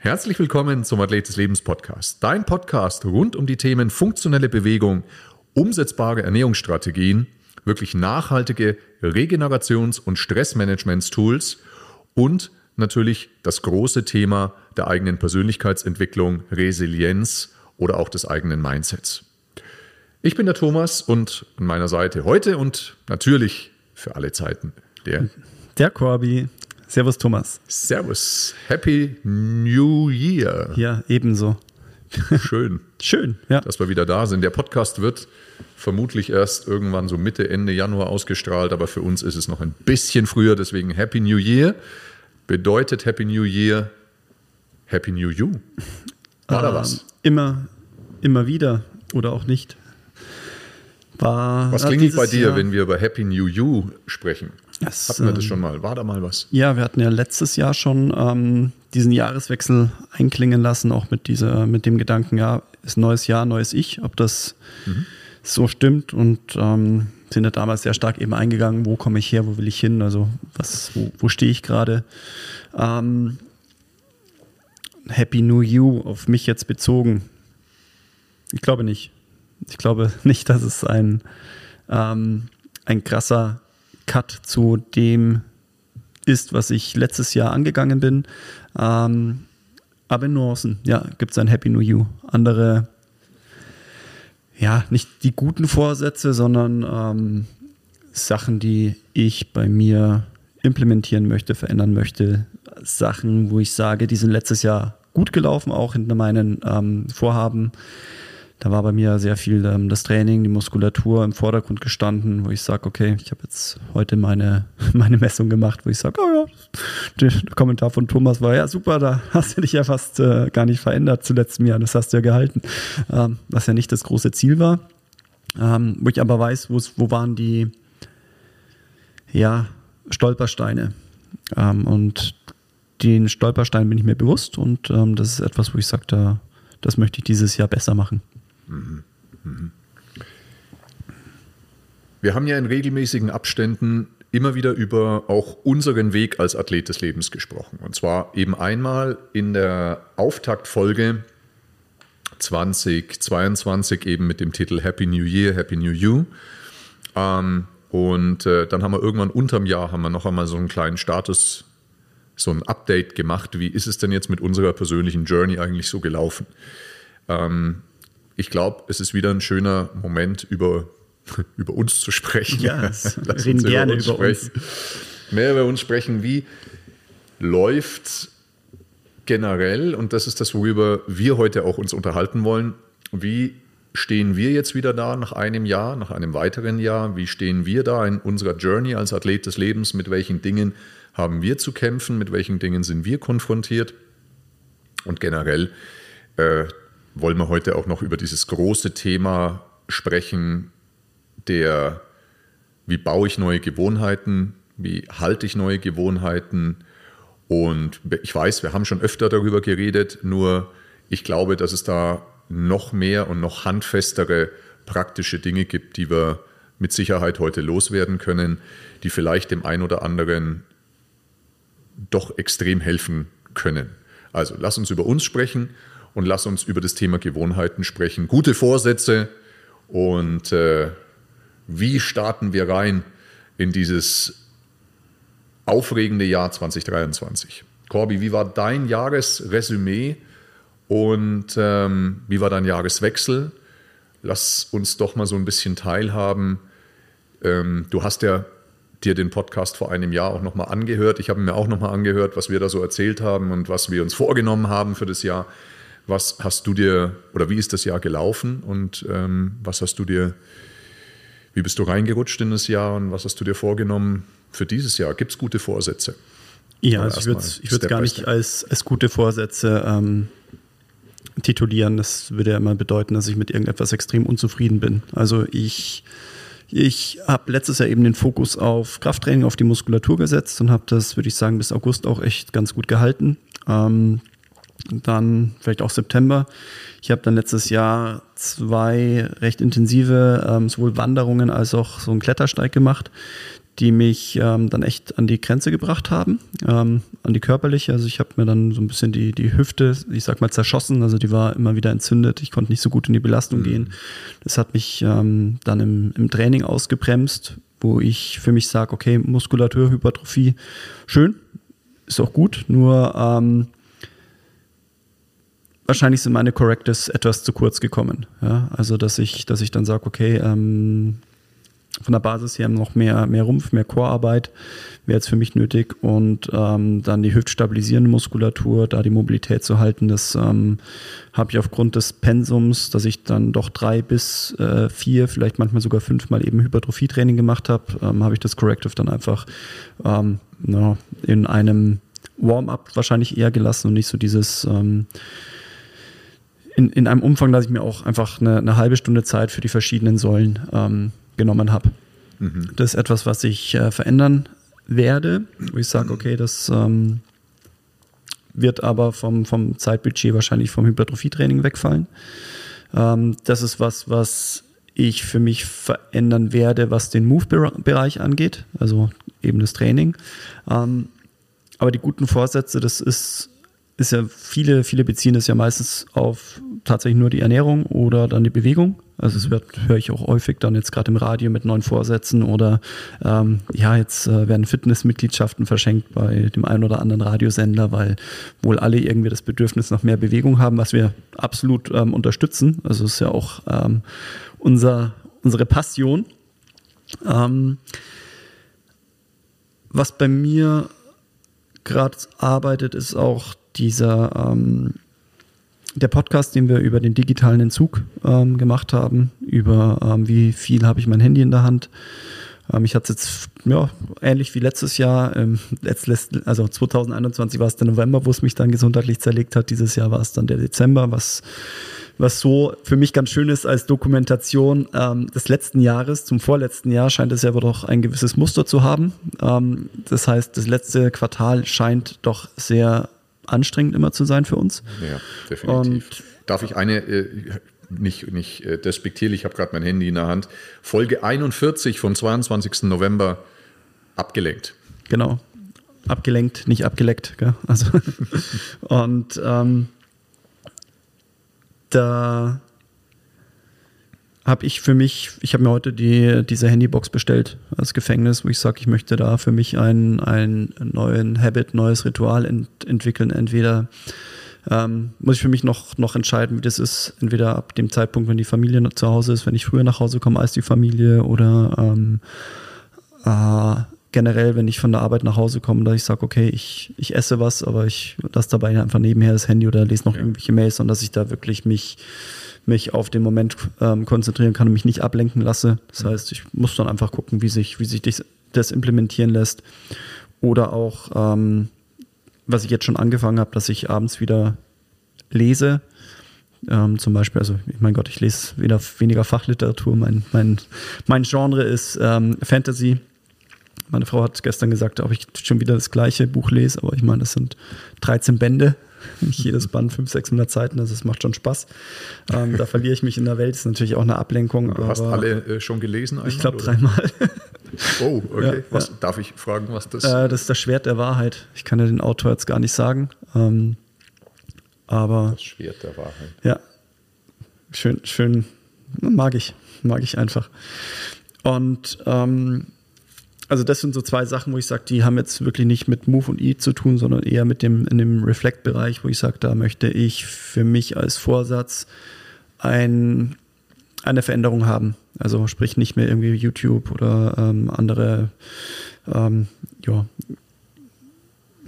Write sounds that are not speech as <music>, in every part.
Herzlich willkommen zum Athlet des Lebens Podcast. Dein Podcast rund um die Themen funktionelle Bewegung, umsetzbare Ernährungsstrategien, wirklich nachhaltige Regenerations- und Stressmanagementstools und natürlich das große Thema der eigenen Persönlichkeitsentwicklung, Resilienz oder auch des eigenen Mindsets. Ich bin der Thomas und an meiner Seite heute und natürlich für alle Zeiten der der Corby. Servus Thomas. Servus. Happy New Year. Ja, ebenso. Schön. <laughs> Schön, ja. Dass wir wieder da sind. Der Podcast wird vermutlich erst irgendwann so Mitte, Ende Januar ausgestrahlt, aber für uns ist es noch ein bisschen früher, deswegen Happy New Year. Bedeutet Happy New Year Happy New You? War da ähm, was? Immer, immer wieder oder auch nicht. War, was klingt bei dir, Jahr, wenn wir über Happy New You sprechen? Das, hatten wir das ähm, schon mal? War da mal was? Ja, wir hatten ja letztes Jahr schon ähm, diesen Jahreswechsel einklingen lassen, auch mit dieser, mit dem Gedanken, ja, ist neues Jahr, neues Ich, ob das mhm. so stimmt und ähm, sind ja damals sehr stark eben eingegangen, wo komme ich her, wo will ich hin, also was, wo, wo stehe ich gerade. Ähm, Happy New You auf mich jetzt bezogen. Ich glaube nicht. Ich glaube <laughs> nicht, dass es ein, ähm, ein krasser Cut zu dem ist, was ich letztes Jahr angegangen bin. Ähm, aber in Nuancen, ja, gibt es ein Happy New You. Andere, ja, nicht die guten Vorsätze, sondern ähm, Sachen, die ich bei mir implementieren möchte, verändern möchte. Sachen, wo ich sage, die sind letztes Jahr gut gelaufen, auch hinter meinen ähm, Vorhaben. Da war bei mir sehr viel ähm, das Training, die Muskulatur im Vordergrund gestanden, wo ich sage, okay, ich habe jetzt heute meine, <laughs> meine Messung gemacht, wo ich sage, oh ja, der Kommentar von Thomas war ja super, da hast du dich ja fast äh, gar nicht verändert zu letztem Jahr, das hast du ja gehalten, ähm, was ja nicht das große Ziel war. Ähm, wo ich aber weiß, wo waren die ja, Stolpersteine. Ähm, und den Stolperstein bin ich mir bewusst und ähm, das ist etwas, wo ich sage, da, das möchte ich dieses Jahr besser machen. Wir haben ja in regelmäßigen Abständen immer wieder über auch unseren Weg als Athlet des Lebens gesprochen. Und zwar eben einmal in der Auftaktfolge 2022 eben mit dem Titel Happy New Year, Happy New You. Ähm, und äh, dann haben wir irgendwann unterm Jahr haben wir noch einmal so einen kleinen Status, so ein Update gemacht. Wie ist es denn jetzt mit unserer persönlichen Journey eigentlich so gelaufen? Ähm, ich glaube, es ist wieder ein schöner Moment, über, <laughs> über uns zu sprechen. Ja, <laughs> wir reden gerne über uns. Mehr über uns sprechen. Wie läuft generell, und das ist das, worüber wir heute auch uns unterhalten wollen, wie stehen wir jetzt wieder da nach einem Jahr, nach einem weiteren Jahr? Wie stehen wir da in unserer Journey als Athlet des Lebens? Mit welchen Dingen haben wir zu kämpfen? Mit welchen Dingen sind wir konfrontiert? Und generell äh, wollen wir heute auch noch über dieses große Thema sprechen, der, wie baue ich neue Gewohnheiten, wie halte ich neue Gewohnheiten. Und ich weiß, wir haben schon öfter darüber geredet, nur ich glaube, dass es da noch mehr und noch handfestere praktische Dinge gibt, die wir mit Sicherheit heute loswerden können, die vielleicht dem einen oder anderen doch extrem helfen können. Also lass uns über uns sprechen und lass uns über das Thema Gewohnheiten sprechen. Gute Vorsätze und äh, wie starten wir rein in dieses aufregende Jahr 2023? Corby, wie war dein Jahresresümee und ähm, wie war dein Jahreswechsel? Lass uns doch mal so ein bisschen teilhaben. Ähm, du hast ja dir den Podcast vor einem Jahr auch nochmal angehört. Ich habe mir auch nochmal angehört, was wir da so erzählt haben und was wir uns vorgenommen haben für das Jahr. Was hast du dir oder wie ist das Jahr gelaufen und ähm, was hast du dir, wie bist du reingerutscht in das Jahr und was hast du dir vorgenommen für dieses Jahr? Gibt es gute Vorsätze? Ja, also ich würde es gar nicht als, als gute Vorsätze ähm, titulieren. Das würde ja immer bedeuten, dass ich mit irgendetwas extrem unzufrieden bin. Also ich, ich habe letztes Jahr eben den Fokus auf Krafttraining, auf die Muskulatur gesetzt und habe das, würde ich sagen, bis August auch echt ganz gut gehalten. Ähm, dann vielleicht auch September. Ich habe dann letztes Jahr zwei recht intensive ähm, sowohl Wanderungen als auch so einen Klettersteig gemacht, die mich ähm, dann echt an die Grenze gebracht haben, ähm, an die körperliche. Also ich habe mir dann so ein bisschen die, die Hüfte, ich sag mal, zerschossen. Also die war immer wieder entzündet. Ich konnte nicht so gut in die Belastung mhm. gehen. Das hat mich ähm, dann im, im Training ausgebremst, wo ich für mich sage, okay, Muskulatur, Hypertrophie, schön, ist auch gut, nur ähm, wahrscheinlich sind meine Correctors etwas zu kurz gekommen. Ja? Also, dass ich, dass ich dann sage, okay, ähm, von der Basis her noch mehr, mehr Rumpf, mehr Chorarbeit wäre jetzt für mich nötig und ähm, dann die hüftstabilisierende Muskulatur, da die Mobilität zu halten, das ähm, habe ich aufgrund des Pensums, dass ich dann doch drei bis äh, vier, vielleicht manchmal sogar fünfmal eben Hypertrophietraining gemacht habe, ähm, habe ich das Corrective dann einfach ähm, no, in einem Warm-up wahrscheinlich eher gelassen und nicht so dieses ähm, in, in einem Umfang, dass ich mir auch einfach eine, eine halbe Stunde Zeit für die verschiedenen Säulen ähm, genommen habe. Mhm. Das ist etwas, was ich äh, verändern werde, wo ich sage, okay, das ähm, wird aber vom, vom Zeitbudget wahrscheinlich vom Hypertrophietraining wegfallen. Ähm, das ist was, was ich für mich verändern werde, was den Move-Bereich angeht, also eben das Training. Ähm, aber die guten Vorsätze, das ist ist ja viele, viele beziehen das ja meistens auf tatsächlich nur die Ernährung oder dann die Bewegung. Also es wird, höre ich auch häufig dann jetzt gerade im Radio mit neuen Vorsätzen oder ähm, ja, jetzt äh, werden Fitnessmitgliedschaften verschenkt bei dem einen oder anderen Radiosender, weil wohl alle irgendwie das Bedürfnis nach mehr Bewegung haben, was wir absolut ähm, unterstützen. Also es ist ja auch ähm, unser, unsere Passion. Ähm, was bei mir gerade arbeitet, ist auch dieser ähm, der Podcast, den wir über den digitalen Entzug ähm, gemacht haben, über ähm, wie viel habe ich mein Handy in der Hand. Ähm, ich hatte es jetzt ja, ähnlich wie letztes Jahr, ähm, also 2021 war es der November, wo es mich dann gesundheitlich zerlegt hat. Dieses Jahr war es dann der Dezember, was, was so für mich ganz schön ist als Dokumentation ähm, des letzten Jahres. Zum vorletzten Jahr scheint es ja aber doch ein gewisses Muster zu haben. Ähm, das heißt, das letzte Quartal scheint doch sehr anstrengend immer zu sein für uns. Ja, definitiv. Und Darf ich eine, äh, nicht, nicht äh, despektierlich, ich habe gerade mein Handy in der Hand, Folge 41 vom 22. November abgelenkt. Genau. Abgelenkt, nicht abgeleckt. Gell? Also <laughs> und ähm, da habe ich für mich, ich habe mir heute die, diese Handybox bestellt als Gefängnis, wo ich sage, ich möchte da für mich einen, einen neuen Habit, neues Ritual ent, entwickeln. Entweder ähm, muss ich für mich noch, noch entscheiden, wie das ist, entweder ab dem Zeitpunkt, wenn die Familie zu Hause ist, wenn ich früher nach Hause komme als die Familie oder ähm, äh, generell, wenn ich von der Arbeit nach Hause komme, dass ich sage, okay, ich, ich esse was, aber ich lasse dabei einfach nebenher das Handy oder lese noch ja. irgendwelche Mails und dass ich da wirklich mich mich auf den Moment ähm, konzentrieren kann und mich nicht ablenken lasse. Das mhm. heißt, ich muss dann einfach gucken, wie sich, wie sich das implementieren lässt. Oder auch, ähm, was ich jetzt schon angefangen habe, dass ich abends wieder lese. Ähm, zum Beispiel, also mein Gott, ich lese wieder weniger Fachliteratur. Mein, mein, mein Genre ist ähm, Fantasy. Meine Frau hat gestern gesagt, ob ich schon wieder das gleiche Buch lese, aber ich meine, das sind 13 Bände. <laughs> Nicht jedes Band 500, 600 Seiten, also es macht schon Spaß. Ähm, da verliere ich mich in der Welt, ist natürlich auch eine Ablenkung. Du hast alle äh, schon gelesen? Einmal, ich glaube dreimal. Oh, okay. <laughs> Ja, was, ja. Darf ich fragen, was das ist? Äh, das ist das Schwert der Wahrheit. Ich kann ja den Autor jetzt gar nicht sagen. Ähm, aber. Das Schwert der Wahrheit. Ja. Schön, schön. Mag ich. Mag ich einfach. Und ähm, also das sind so zwei Sachen, wo ich sage, die haben jetzt wirklich nicht mit Move und E zu tun, sondern eher mit dem in dem Reflect-Bereich, wo ich sage, da möchte ich für mich als Vorsatz ein, eine Veränderung haben. Also sprich nicht mehr irgendwie YouTube oder ähm, andere ähm, ja,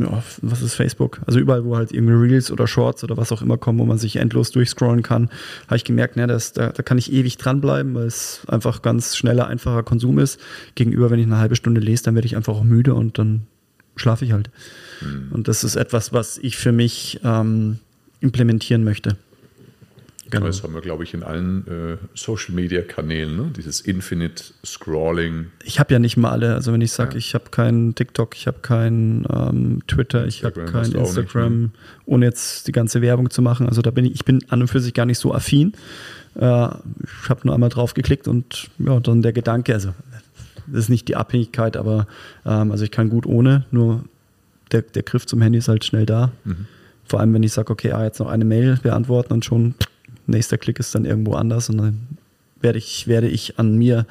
ja, was ist Facebook? Also überall, wo halt irgendwie Reels oder Shorts oder was auch immer kommen, wo man sich endlos durchscrollen kann, habe ich gemerkt, ne, das, da, da kann ich ewig dranbleiben, weil es einfach ganz schneller, einfacher Konsum ist. Gegenüber, wenn ich eine halbe Stunde lese, dann werde ich einfach auch müde und dann schlafe ich halt. Mhm. Und das ist etwas, was ich für mich ähm, implementieren möchte. Genau. Das haben wir, glaube ich, in allen äh, Social-Media-Kanälen, ne? dieses Infinite Scrolling. Ich habe ja nicht mal alle, also wenn ich sage, ja. ich habe keinen TikTok, ich habe keinen ähm, Twitter, ich habe kein Instagram, nicht, ne? ohne jetzt die ganze Werbung zu machen. Also da bin ich, ich bin an und für sich gar nicht so affin. Äh, ich habe nur einmal drauf geklickt und ja, dann der Gedanke, also das ist nicht die Abhängigkeit, aber ähm, also ich kann gut ohne, nur der, der Griff zum Handy ist halt schnell da. Mhm. Vor allem, wenn ich sage, okay, ah, jetzt noch eine Mail beantworten und schon nächster Klick ist dann irgendwo anders und dann werde ich, werde ich an mir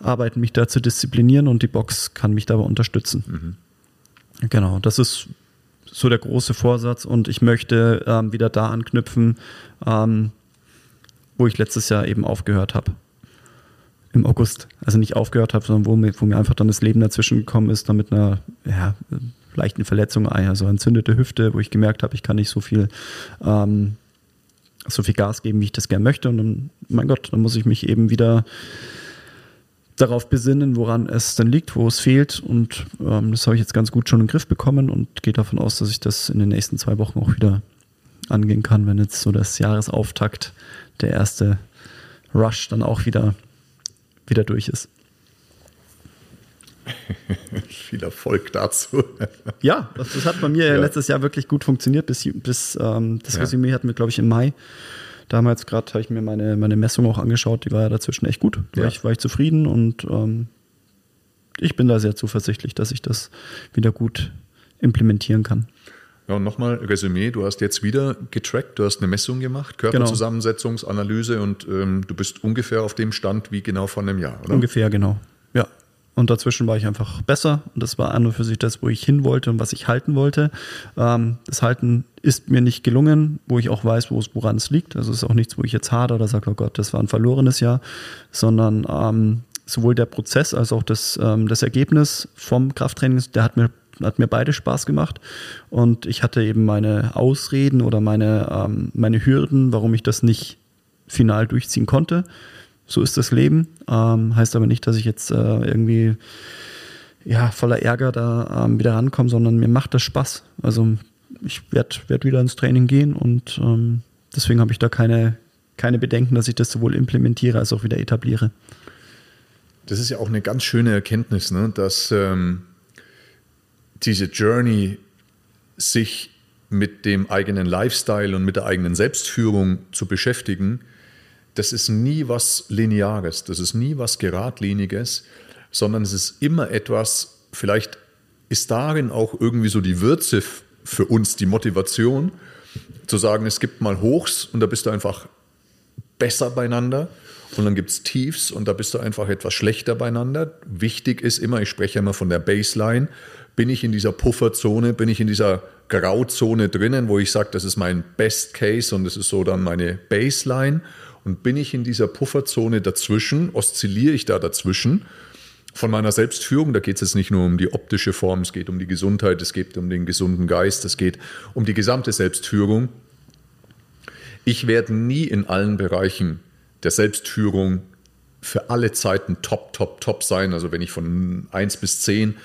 arbeiten, mich da zu disziplinieren und die Box kann mich dabei unterstützen. Mhm. Genau, das ist so der große Vorsatz und ich möchte ähm, wieder da anknüpfen, ähm, wo ich letztes Jahr eben aufgehört habe. Im August. Also nicht aufgehört habe, sondern wo mir, wo mir einfach dann das Leben dazwischen gekommen ist, dann mit einer ja, leichten Verletzung, also entzündete Hüfte, wo ich gemerkt habe, ich kann nicht so viel, ähm, so viel Gas geben, wie ich das gerne möchte. Und dann, mein Gott, dann muss ich mich eben wieder darauf besinnen, woran es dann liegt, wo es fehlt. Und ähm, das habe ich jetzt ganz gut schon in den Griff bekommen und gehe davon aus, dass ich das in den nächsten zwei Wochen auch wieder angehen kann, wenn jetzt so das Jahresauftakt, der erste Rush dann auch wieder, wieder durch ist. <laughs> Viel Erfolg dazu. ja, das, das, hat bei mir ja. letztes Jahr wirklich gut funktioniert. Bis, bis ähm, das ja. Resümee hatten wir, glaube ich, im Mai. Damals gerade habe ich mir meine, meine Messung auch angeschaut, die war ja dazwischen echt gut. Da ja. war, ich, war ich zufrieden und ähm, ich bin da sehr zuversichtlich, dass ich das wieder gut implementieren kann. Ja, und nochmal Resümee, du hast jetzt wieder getrackt, du hast eine Messung gemacht, Körperzusammensetzungsanalyse und ähm, du bist ungefähr auf dem Stand wie genau vor einem Jahr, oder? Ungefähr, genau. Und dazwischen war ich einfach besser. Und das war an und für sich das, wo ich hin wollte und was ich halten wollte. Ähm, das Halten ist mir nicht gelungen, wo ich auch weiß, woran es liegt. Also es ist auch nichts, wo ich jetzt hade oder sage, oh Gott, das war ein verlorenes Jahr, sondern ähm, sowohl der Prozess als auch das, ähm, das Ergebnis vom Krafttraining, der hat mir hat mir beide Spaß gemacht und ich hatte eben meine Ausreden oder meine, ähm, meine Hürden, warum ich das nicht final durchziehen konnte so ist das Leben. Ähm, heißt aber nicht, dass ich jetzt äh, irgendwie ja, voller Ärger da ähm, wieder rankomme, sondern mir macht das Spaß. Also ich werde werd wieder ins Training gehen und ähm, deswegen habe ich da keine, keine Bedenken, dass ich das sowohl implementiere als auch wieder etabliere. Das ist ja auch eine ganz schöne Erkenntnis, ne? dass ähm, diese Journey sich mit dem eigenen Lifestyle und mit der eigenen Selbstführung zu beschäftigen, das ist nie was Lineares, das ist nie was Geradliniges, sondern es ist immer etwas, vielleicht ist darin auch irgendwie so die Würze für uns, die Motivation, zu sagen, es gibt mal Hochs und da bist du einfach besser beieinander und dann gibt es Tiefs und da bist du einfach etwas schlechter beieinander. Wichtig ist immer, ich spreche immer von der Baseline, bin ich in dieser Pufferzone, bin ich in dieser Grauzone drinnen, wo ich sage, das ist mein Best Case und das ist so dann meine Baseline und bin ich in dieser Pufferzone dazwischen, oszilliere ich da dazwischen von meiner Selbstführung. Da geht es jetzt nicht nur um die optische Form, es geht um die Gesundheit, es geht um den gesunden Geist, es geht um die gesamte Selbstführung. Ich werde nie in allen Bereichen der Selbstführung für alle Zeiten top, top, top sein. Also wenn ich von 1 bis 10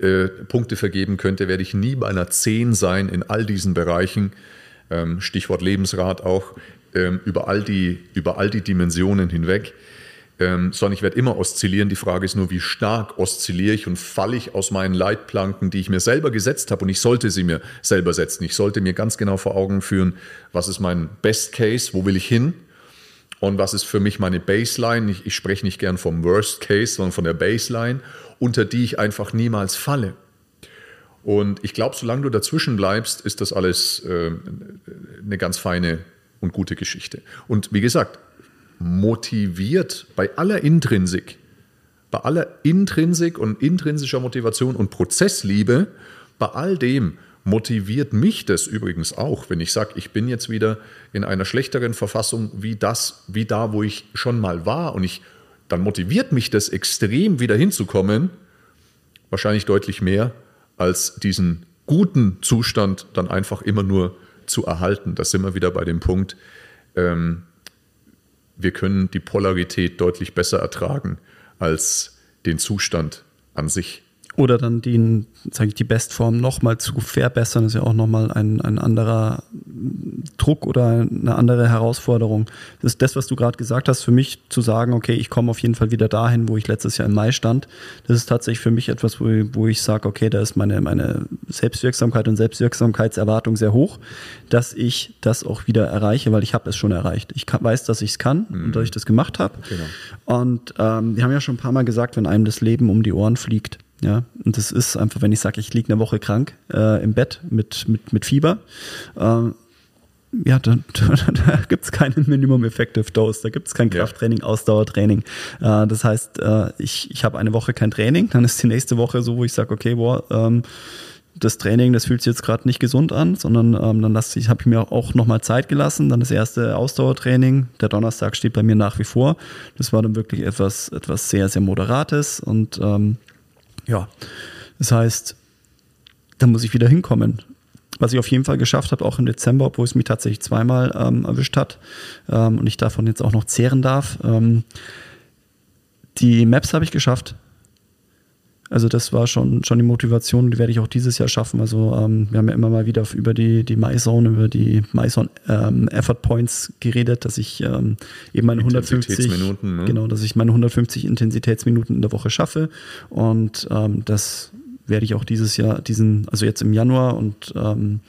äh, Punkte vergeben könnte, werde ich nie bei einer 10 sein in all diesen Bereichen. Ähm, Stichwort Lebensrat auch ähm, über, all die, über all die Dimensionen hinweg, ähm, sondern ich werde immer oszillieren. Die Frage ist nur, wie stark oszilliere ich und falle ich aus meinen Leitplanken, die ich mir selber gesetzt habe und ich sollte sie mir selber setzen. Ich sollte mir ganz genau vor Augen führen, was ist mein Best Case, wo will ich hin und was ist für mich meine Baseline. Ich, ich spreche nicht gern vom Worst Case, sondern von der Baseline, unter die ich einfach niemals falle. Und ich glaube, solange du dazwischen bleibst, ist das alles äh, eine ganz feine und gute Geschichte. Und wie gesagt, motiviert bei aller Intrinsik, bei aller Intrinsik und intrinsischer Motivation und Prozessliebe, bei all dem motiviert mich das übrigens auch, wenn ich sage, ich bin jetzt wieder in einer schlechteren Verfassung wie das, wie da, wo ich schon mal war und ich, dann motiviert mich das extrem wieder hinzukommen, wahrscheinlich deutlich mehr als diesen guten Zustand dann einfach immer nur zu erhalten. Das sind wir wieder bei dem Punkt, ähm, wir können die Polarität deutlich besser ertragen als den Zustand an sich. Oder dann die, sage ich, die Bestform nochmal zu verbessern, ist ja auch nochmal ein, ein anderer Druck oder eine andere Herausforderung. Das ist das, was du gerade gesagt hast, für mich zu sagen, okay, ich komme auf jeden Fall wieder dahin, wo ich letztes Jahr im Mai stand. Das ist tatsächlich für mich etwas, wo, wo ich sage, okay, da ist meine, meine Selbstwirksamkeit und Selbstwirksamkeitserwartung sehr hoch, dass ich das auch wieder erreiche, weil ich habe es schon erreicht. Ich kann, weiß, dass ich es kann mhm. und dass ich das gemacht habe. Genau. Und ähm, wir haben ja schon ein paar Mal gesagt, wenn einem das Leben um die Ohren fliegt, ja, und das ist einfach, wenn ich sage, ich liege eine Woche krank äh, im Bett mit, mit, mit Fieber, äh, ja, <laughs> da, da, da gibt es keinen Minimum Effective Dose, da gibt es kein Krafttraining. Ausdauertraining. Äh, das heißt, äh, ich, ich habe eine Woche kein Training, dann ist die nächste Woche so, wo ich sage, okay, boah, ähm, das Training, das fühlt sich jetzt gerade nicht gesund an, sondern ähm, dann lasse ich, habe ich mir auch nochmal Zeit gelassen. Dann das erste Ausdauertraining. Der Donnerstag steht bei mir nach wie vor. Das war dann wirklich etwas, etwas sehr, sehr Moderates und ähm, ja, das heißt, da muss ich wieder hinkommen. Was ich auf jeden Fall geschafft habe, auch im Dezember, obwohl es mich tatsächlich zweimal ähm, erwischt hat ähm, und ich davon jetzt auch noch zehren darf. Ähm, die Maps habe ich geschafft. Also das war schon, schon die Motivation, die werde ich auch dieses Jahr schaffen. Also ähm, wir haben ja immer mal wieder über die, die MyZone, über die MyZone ähm, Effort Points geredet, dass ich ähm, eben meine 150 Minuten, ne? genau, dass ich meine 150 Intensitätsminuten in der Woche schaffe. Und ähm, das werde ich auch dieses Jahr, diesen, also jetzt im Januar und ähm,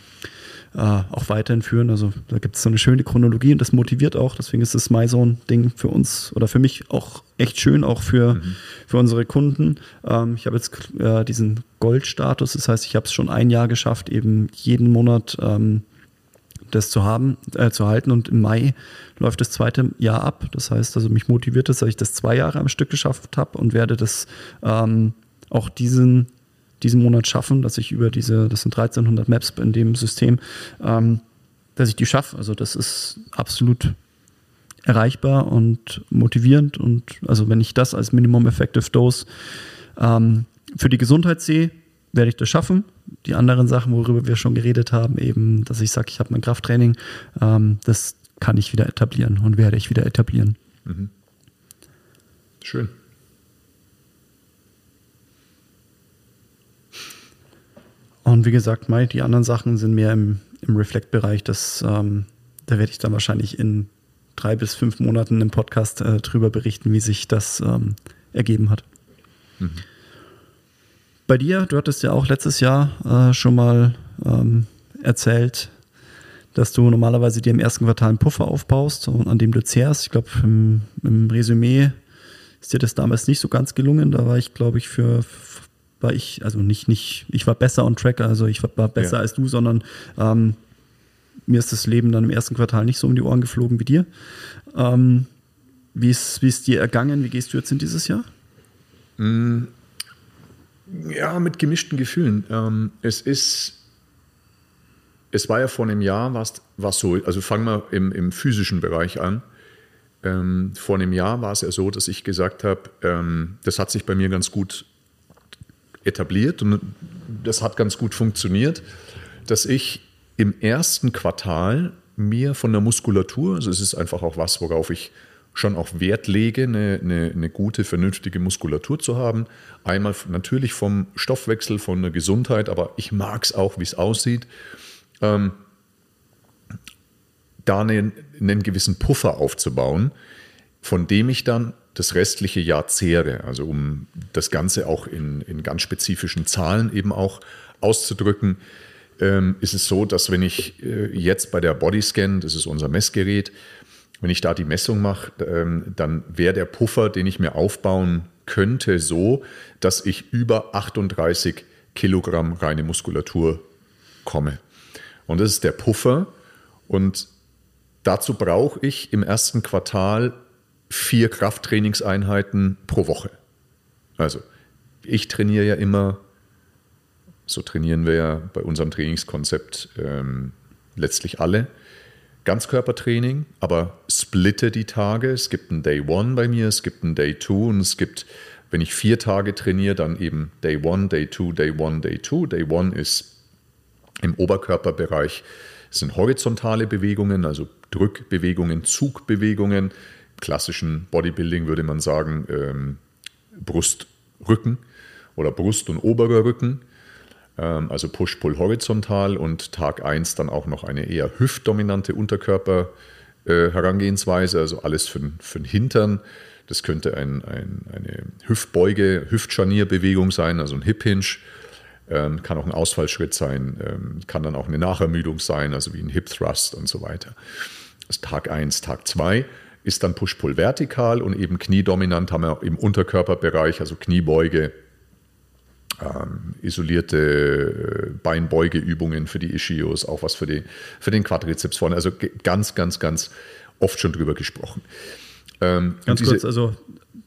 äh, auch weiterhin führen. Also da gibt es so eine schöne Chronologie und das motiviert auch. Deswegen ist das MyZone-Ding für uns oder für mich auch echt schön, auch für, mhm. für unsere Kunden. Ähm, ich habe jetzt äh, diesen Goldstatus, das heißt, ich habe es schon ein Jahr geschafft, eben jeden Monat ähm, das zu haben, äh, zu halten. Und im Mai läuft das zweite Jahr ab. Das heißt, also mich motiviert es, dass ich das zwei Jahre am Stück geschafft habe und werde das ähm, auch diesen diesen Monat schaffen, dass ich über diese, das sind 1300 Maps in dem System, ähm, dass ich die schaffe. Also das ist absolut erreichbar und motivierend und also wenn ich das als Minimum Effective Dose ähm, für die Gesundheit sehe, werde ich das schaffen. Die anderen Sachen, worüber wir schon geredet haben, eben, dass ich sage, ich habe mein Krafttraining, ähm, das kann ich wieder etablieren und werde ich wieder etablieren. Mhm. Schön. Und wie gesagt, Mai, die anderen Sachen sind mehr im, im Reflect-Bereich. Ähm, da werde ich dann wahrscheinlich in drei bis fünf Monaten im Podcast äh, drüber berichten, wie sich das ähm, ergeben hat. Mhm. Bei dir, du hattest ja auch letztes Jahr äh, schon mal ähm, erzählt, dass du normalerweise dir im ersten Quartal einen Puffer aufbaust, an dem du zehrst. Ich glaube, im, im Resümee ist dir das damals nicht so ganz gelungen. Da war ich, glaube ich, für war ich, also nicht, nicht, ich war besser on track, also ich war besser ja. als du, sondern ähm, mir ist das Leben dann im ersten Quartal nicht so um die Ohren geflogen wie dir. Ähm, wie, ist, wie ist dir ergangen? Wie gehst du jetzt in dieses Jahr? Mm, ja, mit gemischten Gefühlen. Ähm, es ist, es war ja vor einem Jahr, war es so, also fangen wir im, im physischen Bereich an. Ähm, vor einem Jahr war es ja so, dass ich gesagt habe, ähm, das hat sich bei mir ganz gut etabliert und das hat ganz gut funktioniert, dass ich im ersten Quartal mir von der Muskulatur, also es ist einfach auch was, worauf ich schon auch Wert lege, eine, eine, eine, gute, vernünftige Muskulatur zu haben. Einmal natürlich vom Stoffwechsel, von der Gesundheit, aber ich mag es auch, wie es aussieht. Ähm, da einen, einen gewissen Puffer aufzubauen, von dem ich dann das restliche Jahr zehre. Also um das Ganze auch in, in ganz spezifischen Zahlen eben auch auszudrücken, ähm, ist es so, dass wenn ich äh, jetzt bei der Bodyscan, das ist unser Messgerät, wenn ich da die Messung mache, ähm, dann wäre der Puffer, den ich mir aufbauen könnte, so, dass ich über 38 Kilogramm reine Muskulatur komme. Und das ist der Puffer. Und dazu brauche ich im ersten Quartal vier Krafttrainingseinheiten pro Woche. Also ich trainiere ja immer, so trainieren wir ja bei unserem Trainingskonzept ähm, letztlich alle. Ganzkörpertraining, aber splitte die Tage. Es gibt einen Day One bei mir, es gibt einen Day Two und es gibt, wenn ich vier Tage trainiere, dann eben Day One, Day Two, Day One, Day Two. Day One ist im Oberkörperbereich sind horizontale Bewegungen, also Drückbewegungen, Zugbewegungen klassischen Bodybuilding würde man sagen ähm, Brust, Rücken oder Brust und oberer Rücken. ähm, also Push-Pull horizontal und Tag 1 dann auch noch eine eher hüftdominante Unterkörper-Herangehensweise, äh, also alles für, für den Hintern. Das könnte ein, ein, eine Hüftbeuge, Hüftscharnierbewegung sein, also ein Hip-Hinge. Ähm, kann auch ein Ausfallschritt sein, ähm, kann dann auch eine Nachermüdung sein, also wie ein Hip Thrust und so weiter. Das Tag 1, Tag 2 ist dann Push-Pull vertikal und eben kniedominant haben wir im Unterkörperbereich, also Kniebeuge, ähm, isolierte äh, Beinbeugeübungen für die Ischios, auch was für, die, für den Quadrizeps vorne. Also ganz, ganz, ganz oft schon drüber gesprochen. Ähm, ganz kurz, also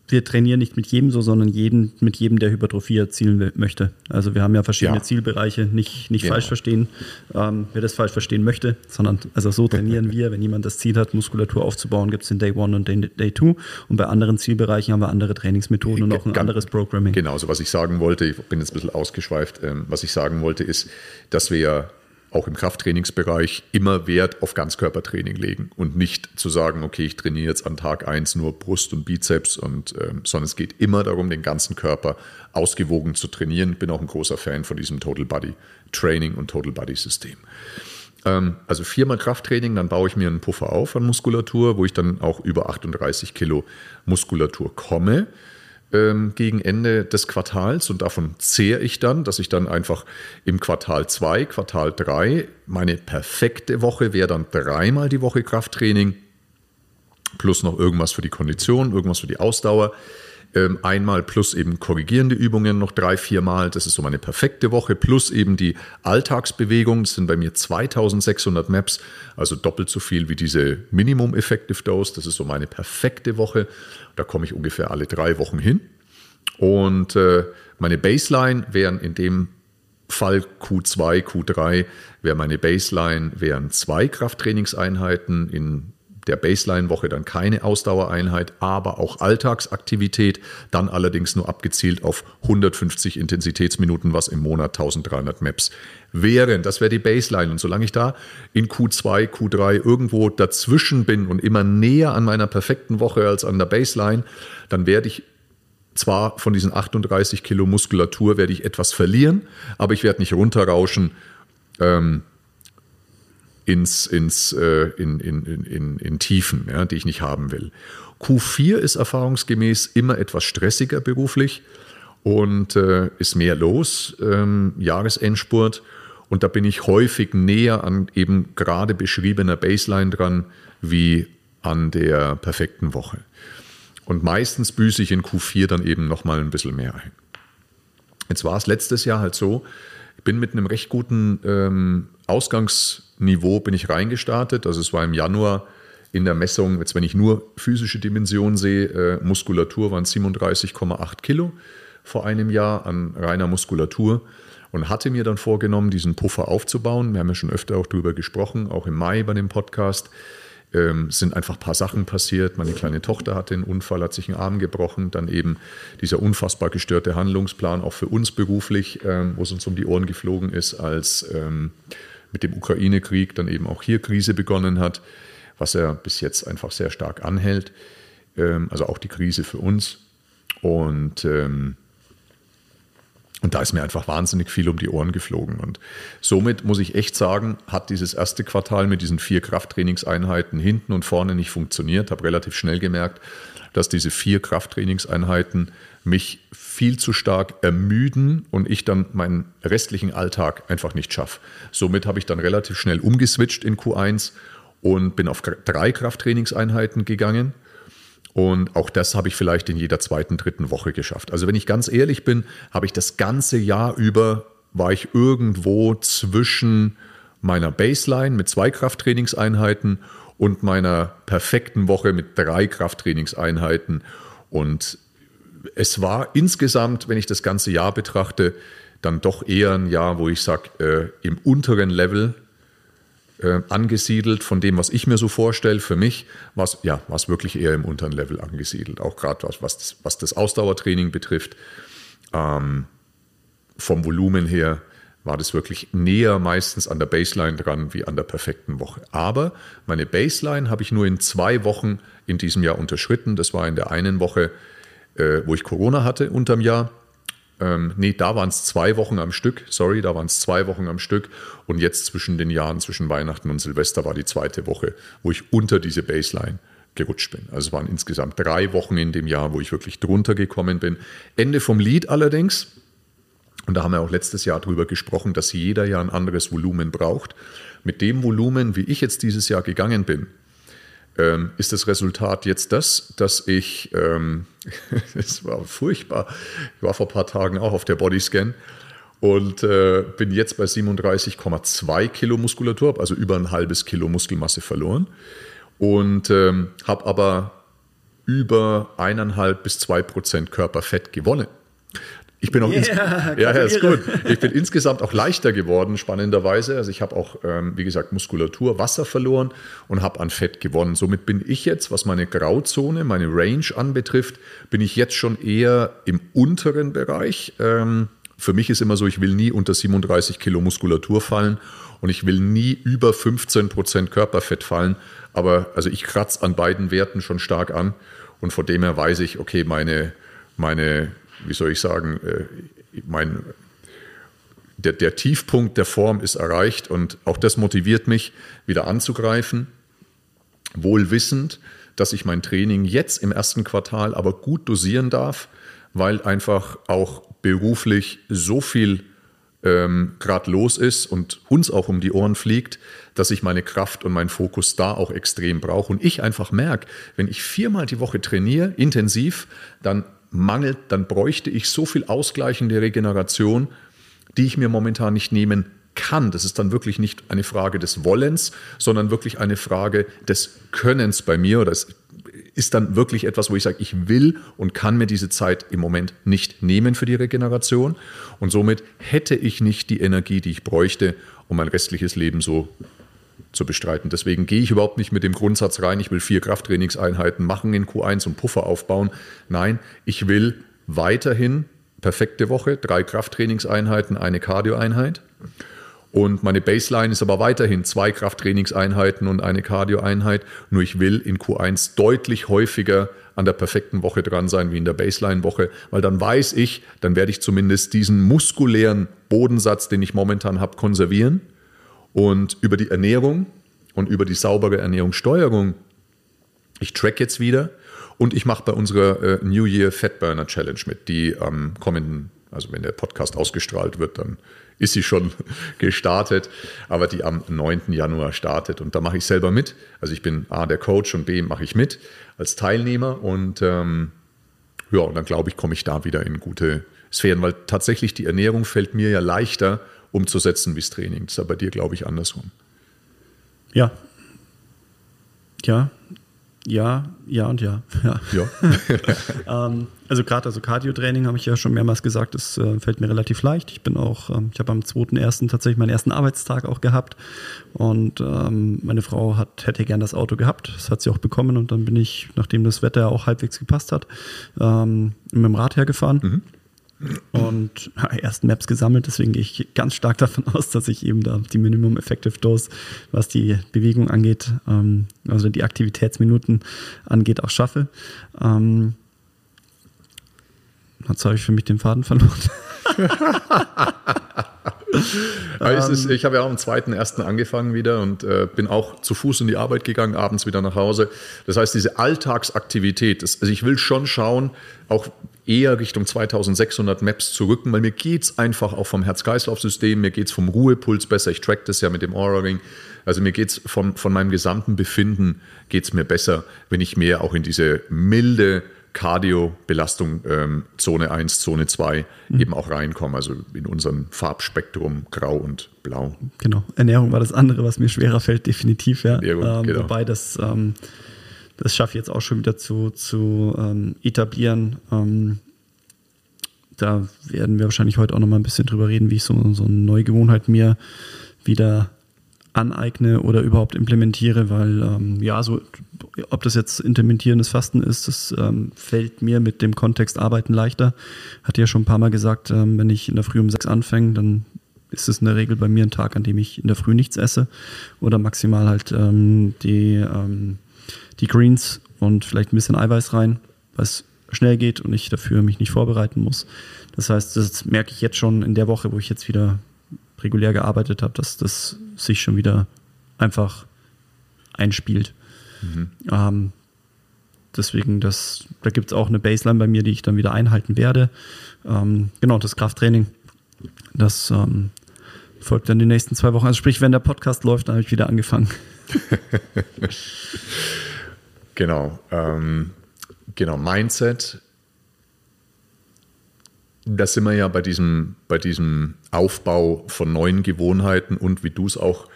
wir trainieren nicht mit jedem so, sondern jeden, mit jedem, der Hypertrophie erzielen möchte. Also wir haben ja verschiedene ja. Zielbereiche, nicht, nicht genau. falsch verstehen, ähm, wer das falsch verstehen möchte, sondern also so trainieren <laughs> wir. Wenn jemand das Ziel hat, Muskulatur aufzubauen, gibt es den Day One und den Day Two. Und bei anderen Zielbereichen haben wir andere Trainingsmethoden und auch ein Ganz, anderes Programming. Genau, so was ich sagen wollte, ich bin jetzt ein bisschen ausgeschweift, ähm, was ich sagen wollte, ist, dass wir ja auch im Krafttrainingsbereich immer Wert auf Ganzkörpertraining legen und nicht zu sagen, okay, ich trainiere jetzt an Tag 1 nur Brust und Bizeps, und, ähm, sondern es geht immer darum, den ganzen Körper ausgewogen zu trainieren. Ich bin auch ein großer Fan von diesem Total Body Training und Total Body System. Ähm, also viermal Krafttraining, dann baue ich mir einen Puffer auf an Muskulatur, wo ich dann auch über 38 Kilo Muskulatur komme ähm, gegen Ende des Quartals und davon zehre ich dann, dass ich dann einfach im Quartal 2, Quartal 3, meine perfekte Woche wäre dann dreimal die Woche Krafttraining plus noch irgendwas für die Kondition, irgendwas für die Ausdauer. Ähm, einmal plus eben korrigierende Übungen noch drei, vier Mal. Das ist so meine perfekte Woche. Plus eben die Alltagsbewegung. Das sind bei mir 2600 Maps, also doppelt so viel wie diese Minimum Effective Dose. Das ist so meine perfekte Woche. Da komme ich ungefähr alle drei Wochen hin. Und äh, meine Baseline wären in dem Fall Q2, Q3 wäre meine Baseline, wären zwei Krafttrainingseinheiten in der Baseline-Woche dann keine Ausdauereinheit, aber auch Alltagsaktivität, dann allerdings nur abgezielt auf 150 Intensitätsminuten, was im Monat 1300 Maps wären. Das wäre die Baseline. Und solange ich da in Q2, Q3 irgendwo dazwischen bin und immer näher an meiner perfekten Woche als an der Baseline, dann werde ich zwar von diesen 38 Kilo Muskulatur werde ich etwas verlieren, aber ich werde nicht runterrauschen. Ähm, ins, ins, äh, in, in, in, in Tiefen, ja, die ich nicht haben will. Q4 ist erfahrungsgemäß immer etwas stressiger beruflich und äh, ist mehr los, ähm, Jahresendspurt. Und da bin ich häufig näher an eben gerade beschriebener Baseline dran wie an der perfekten Woche. Und meistens büße ich in Q4 dann eben nochmal ein bisschen mehr ein. Jetzt war es letztes Jahr halt so, ich bin mit einem recht guten ähm, Ausgangsniveau bin ich reingestartet. Also es war im Januar in der Messung, jetzt wenn ich nur physische Dimensionen sehe, äh, Muskulatur waren 37,8 Kilo vor einem Jahr an reiner Muskulatur und hatte mir dann vorgenommen, diesen Puffer aufzubauen. Wir haben ja schon öfter auch darüber gesprochen, auch im Mai bei dem Podcast ähm, sind einfach ein paar Sachen passiert. Meine kleine Tochter hatte einen Unfall, hat sich einen Arm gebrochen. Dann eben dieser unfassbar gestörte Handlungsplan, auch für uns beruflich, ähm, wo es uns um die Ohren geflogen ist, als ähm, mit dem Ukraine-Krieg dann eben auch hier Krise begonnen hat, was er bis jetzt einfach sehr stark anhält. Ähm, also auch die Krise für uns. Und ähm, und da ist mir einfach wahnsinnig viel um die Ohren geflogen. Und somit muss ich echt sagen, hat dieses erste Quartal mit diesen vier Krafttrainingseinheiten hinten und vorne nicht funktioniert. Habe relativ schnell gemerkt, dass diese vier Krafttrainingseinheiten mich viel zu stark ermüden und ich dann meinen restlichen Alltag einfach nicht schaffe. Somit habe ich dann relativ schnell umgeswitcht in Q1 und bin auf drei Krafttrainingseinheiten gegangen und auch das habe ich vielleicht in jeder zweiten, dritten Woche geschafft. Also wenn ich ganz ehrlich bin, habe ich das ganze Jahr über, war ich irgendwo zwischen meiner Baseline mit zwei Krafttrainingseinheiten und meiner perfekten Woche mit drei Krafttrainingseinheiten. Und es war insgesamt, wenn ich das ganze Jahr betrachte, dann doch eher ein Jahr, wo ich sage, äh, im unteren Level äh, angesiedelt von dem, was ich mir so vorstelle für mich, was ja, was wirklich eher im unteren Level angesiedelt. Auch gerade was, was, was das Ausdauertraining betrifft. Ähm, vom Volumen her war das wirklich näher meistens an der Baseline dran wie an der perfekten Woche. Aber meine Baseline habe ich nur in zwei Wochen in diesem Jahr unterschritten. Das war in der einen Woche, äh, wo ich Corona hatte unterm Jahr. ähm, nee, da waren es zwei Wochen am Stück, sorry, da waren es zwei Wochen am Stück. Und jetzt zwischen den Jahren, zwischen Weihnachten und Silvester war die zweite Woche, wo ich unter diese Baseline gerutscht bin. Also es waren insgesamt drei Wochen in dem Jahr, wo ich wirklich drunter gekommen bin. Ende vom Lied allerdings, und da haben wir auch letztes Jahr drüber gesprochen, dass jeder ja ein anderes Volumen braucht. Mit dem Volumen, wie ich jetzt dieses Jahr gegangen bin, ähm, ist das Resultat jetzt das, dass ich, ähm, <laughs> es war furchtbar, ich war vor ein paar Tagen auch auf der Bodyscan und äh, bin jetzt bei 37,2 Kilo Muskulatur, also über ein halbes Kilo Muskelmasse verloren und ähm, habe aber über eineinhalb bis zwei Prozent Körperfett gewonnen. Ich bin auch yeah, ja, ja, ist gut. Ich bin insgesamt auch leichter geworden, spannenderweise. Also ich habe auch, ähm, wie gesagt, Muskulatur, Wasser verloren und habe an Fett gewonnen. Somit bin ich jetzt, was meine Grauzone, meine Range anbetrifft, bin ich jetzt schon eher im unteren Bereich. Ähm, für mich ist immer so, ich will nie unter 37 Kilo Muskulatur fallen und ich will nie über 15 Prozent Körperfett fallen. Aber also ich kratze an beiden Werten schon stark an und von dem her weiß ich, okay, meine, meine wie soll ich sagen, äh, mein, der, der Tiefpunkt der Form ist erreicht und auch das motiviert mich, wieder anzugreifen, wohl wissend, dass ich mein Training jetzt im ersten Quartal aber gut dosieren darf, weil einfach auch beruflich so viel ähm, gerade los ist und uns auch um die Ohren fliegt, dass ich meine Kraft und meinen Fokus da auch extrem brauche. Und ich einfach merke, wenn ich viermal die Woche trainiere, intensiv, dann mangelt, dann bräuchte ich so viel ausgleichende Regeneration, die ich mir momentan nicht nehmen kann. Das ist dann wirklich nicht eine Frage des Wollens, sondern wirklich eine Frage des Könnens bei mir. Das ist dann wirklich etwas, wo ich sage, ich will und kann mir diese Zeit im Moment nicht nehmen für die Regeneration. Und somit hätte ich nicht die Energie, die ich bräuchte, um mein restliches Leben so zu bestreiten. Deswegen gehe ich überhaupt nicht mit dem Grundsatz rein, ich will vier Krafttrainingseinheiten machen in Q1 und Puffer aufbauen. Nein, ich will weiterhin perfekte Woche, drei Krafttrainingseinheiten, eine Cardioeinheit. Und meine Baseline ist aber weiterhin zwei Krafttrainingseinheiten und eine Cardioeinheit. Nur ich will in Q1 deutlich häufiger an der perfekten Woche dran sein wie in der Baseline-Woche, weil dann weiß ich, dann werde ich zumindest diesen muskulären Bodensatz, den ich momentan habe, konservieren und über die Ernährung und über die saubere Ernährungssteuerung, ich track jetzt wieder und ich mache bei unserer äh, New Year Fat Burner Challenge mit, die am kommenden, also wenn der Podcast ausgestrahlt wird, dann ist sie schon <laughs> gestartet, aber die am 9. Januar startet. Und da mache ich selber mit. Also ich bin A, der Coach und B, mache ich mit als Teilnehmer. Und ähm, ja, und dann glaube ich, komme ich da wieder in gute Sphären, weil tatsächlich die Ernährung fällt mir ja leichter umzusetzen wie das Training. Das ist aber bei dir, glaube ich, andersrum. Ja. Ja. Ja, ja und ja. <laughs> Ja. ja. <laughs> ähm, also gerade also Cardio-Training habe ich ja schon mehrmals gesagt, das äh, fällt mir relativ leicht. Ich bin auch, ähm, ich habe am 2.1. tatsächlich meinen ersten Arbeitstag auch gehabt und ähm, meine Frau hat, hätte gern das Auto gehabt. Das hat sie auch bekommen und dann bin ich, nachdem das Wetter auch halbwegs gepasst hat, ähm, mit dem Rad hergefahren. Mhm und ja, erst Maps gesammelt, deswegen gehe ich ganz stark davon aus, dass ich eben da die Minimum Effective Dose, was die Bewegung angeht, ähm, also die Aktivitätsminuten angeht, auch schaffe. Ähm, jetzt habe ich für mich den Faden verloren. <laughs> ist, ich habe ja auch am 2.1. angefangen wieder und äh, bin auch zu Fuß in die Arbeit gegangen, abends wieder nach Hause. Das heißt, diese Alltagsaktivität, das, also ich will schon schauen, auch eher Richtung 2600 Maps zu rücken, weil mir geht es einfach auch vom Herz-Kreislauf-System, mir geht es vom Ruhepuls besser. Ich track das ja mit dem Aura-Ring. Also mir geht es von, von meinem gesamten Befinden geht mir besser, wenn ich mehr auch in diese milde Cardio-Belastung ähm, Zone 1, Zone 2 mhm. eben auch reinkomme, also in unserem Farbspektrum Grau und Blau. Genau, Ernährung war das andere, was mir schwerer fällt, definitiv. Ja. Ähm, genau. Wobei das ähm, das schaffe ich jetzt auch schon wieder zu, zu ähm, etablieren. Ähm, da werden wir wahrscheinlich heute auch noch mal ein bisschen drüber reden, wie ich so, so eine neue Gewohnheit mir wieder aneigne oder überhaupt implementiere, weil ähm, ja, so ob das jetzt intermittierendes Fasten ist, das ähm, fällt mir mit dem Kontext Arbeiten leichter. Hatte ja schon ein paar Mal gesagt, ähm, wenn ich in der Früh um sechs anfange, dann ist es in der Regel bei mir ein Tag, an dem ich in der Früh nichts esse oder maximal halt ähm, die ähm, die Greens und vielleicht ein bisschen Eiweiß rein, was schnell geht und ich dafür mich nicht vorbereiten muss. Das heißt, das merke ich jetzt schon in der Woche, wo ich jetzt wieder regulär gearbeitet habe, dass das sich schon wieder einfach einspielt. Mhm. Ähm, deswegen, das, da gibt es auch eine Baseline bei mir, die ich dann wieder einhalten werde. Ähm, genau, das Krafttraining, das ähm, folgt dann die nächsten zwei Wochen. Also sprich, wenn der Podcast läuft, dann habe ich wieder angefangen. <laughs> genau. Ähm, genau, Mindset. Da sind wir ja bei diesem, bei diesem Aufbau von neuen Gewohnheiten und wie du es auch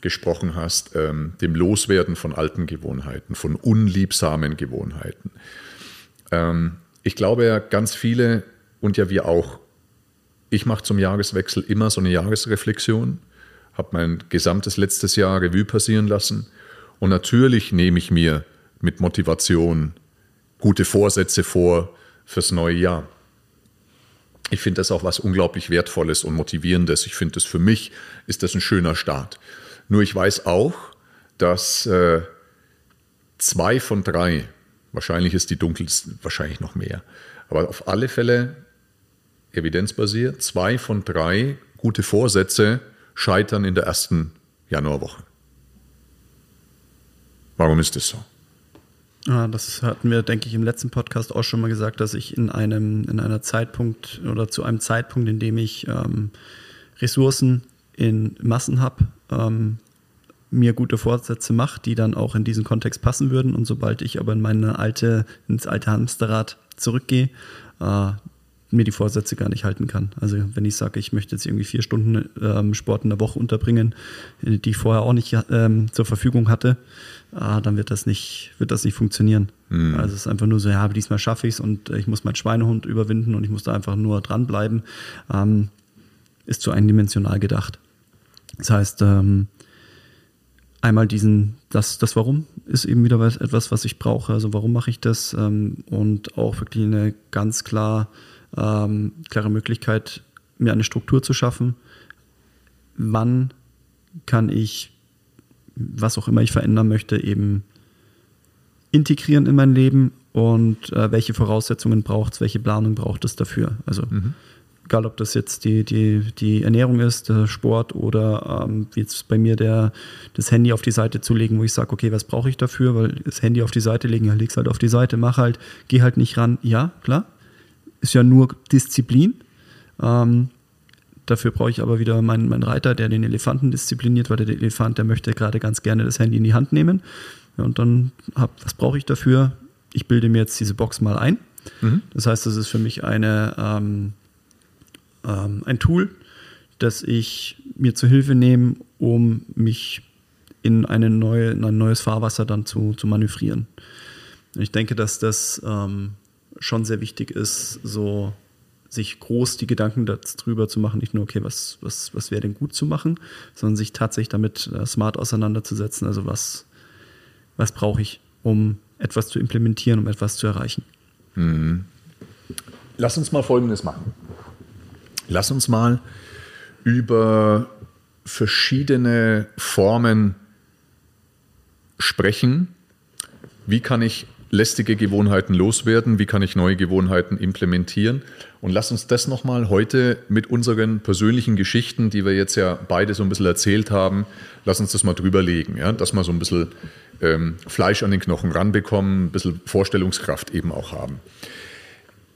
gesprochen hast, ähm, dem Loswerden von alten Gewohnheiten, von unliebsamen Gewohnheiten. Ähm, ich glaube ja, ganz viele und ja wir auch, ich mache zum Jahreswechsel immer so eine Jahresreflexion, habe mein gesamtes letztes Jahr Revue passieren lassen und natürlich nehme ich mir mit Motivation gute Vorsätze vor fürs neue Jahr. Ich finde das auch was unglaublich Wertvolles und Motivierendes. Ich finde das für mich ist das ein schöner Start. Nur ich weiß auch, dass äh, zwei von drei, wahrscheinlich ist die dunkelste, wahrscheinlich noch mehr, aber auf alle Fälle evidenzbasiert, zwei von drei gute Vorsätze scheitern in der ersten Januarwoche. Warum ist das so? Ja, das hatten wir, denke ich, im letzten Podcast auch schon mal gesagt, dass ich in einem, in einer Zeitpunkt oder zu einem Zeitpunkt, in dem ich ähm, Ressourcen in Massen habe, ähm, mir gute Vorsätze mache, die dann auch in diesen Kontext passen würden. Und sobald ich aber in meine alte, ins alte Hamsterrad zurückgehe, äh, mir die Vorsätze gar nicht halten kann. Also wenn ich sage, ich möchte jetzt irgendwie vier Stunden ähm, Sport in der Woche unterbringen, die ich vorher auch nicht ähm, zur Verfügung hatte, äh, dann wird das nicht, wird das nicht funktionieren. Mhm. Also es ist einfach nur so, ja, diesmal schaffe ich es und ich muss meinen Schweinehund überwinden und ich muss da einfach nur dranbleiben. Ähm, ist zu eindimensional gedacht. Das heißt, ähm, einmal diesen, das, das Warum ist eben wieder etwas, was ich brauche. Also warum mache ich das? Ähm, und auch wirklich eine ganz klar, ähm, klare Möglichkeit, mir eine Struktur zu schaffen. Wann kann ich, was auch immer ich verändern möchte, eben integrieren in mein Leben und äh, welche Voraussetzungen braucht es, welche Planung braucht es dafür. Also mhm egal ob das jetzt die, die, die Ernährung ist, der Sport oder ähm, wie jetzt bei mir der, das Handy auf die Seite zu legen, wo ich sage, okay, was brauche ich dafür? Weil das Handy auf die Seite legen, ja, leg's halt auf die Seite, mach halt, geh halt nicht ran. Ja, klar. Ist ja nur Disziplin. Ähm, dafür brauche ich aber wieder meinen, meinen Reiter, der den Elefanten diszipliniert, weil der Elefant, der möchte gerade ganz gerne das Handy in die Hand nehmen. Ja, und dann, hab, was brauche ich dafür? Ich bilde mir jetzt diese Box mal ein. Mhm. Das heißt, das ist für mich eine, ähm, ähm, ein Tool, das ich mir zur Hilfe nehme, um mich in, eine neue, in ein neues Fahrwasser dann zu, zu manövrieren. Ich denke, dass das ähm, schon sehr wichtig ist, so sich groß die Gedanken darüber zu machen, nicht nur, okay, was, was, was wäre denn gut zu machen, sondern sich tatsächlich damit äh, smart auseinanderzusetzen. Also was, was brauche ich, um etwas zu implementieren, um etwas zu erreichen. Mhm. Lass uns mal Folgendes machen. Lass uns mal über verschiedene Formen sprechen. Wie kann ich lästige Gewohnheiten loswerden? Wie kann ich neue Gewohnheiten implementieren? Und lass uns das nochmal heute mit unseren persönlichen Geschichten, die wir jetzt ja beide so ein bisschen erzählt haben, lass uns das mal drüberlegen, ja? dass wir so ein bisschen ähm, Fleisch an den Knochen ranbekommen, ein bisschen Vorstellungskraft eben auch haben.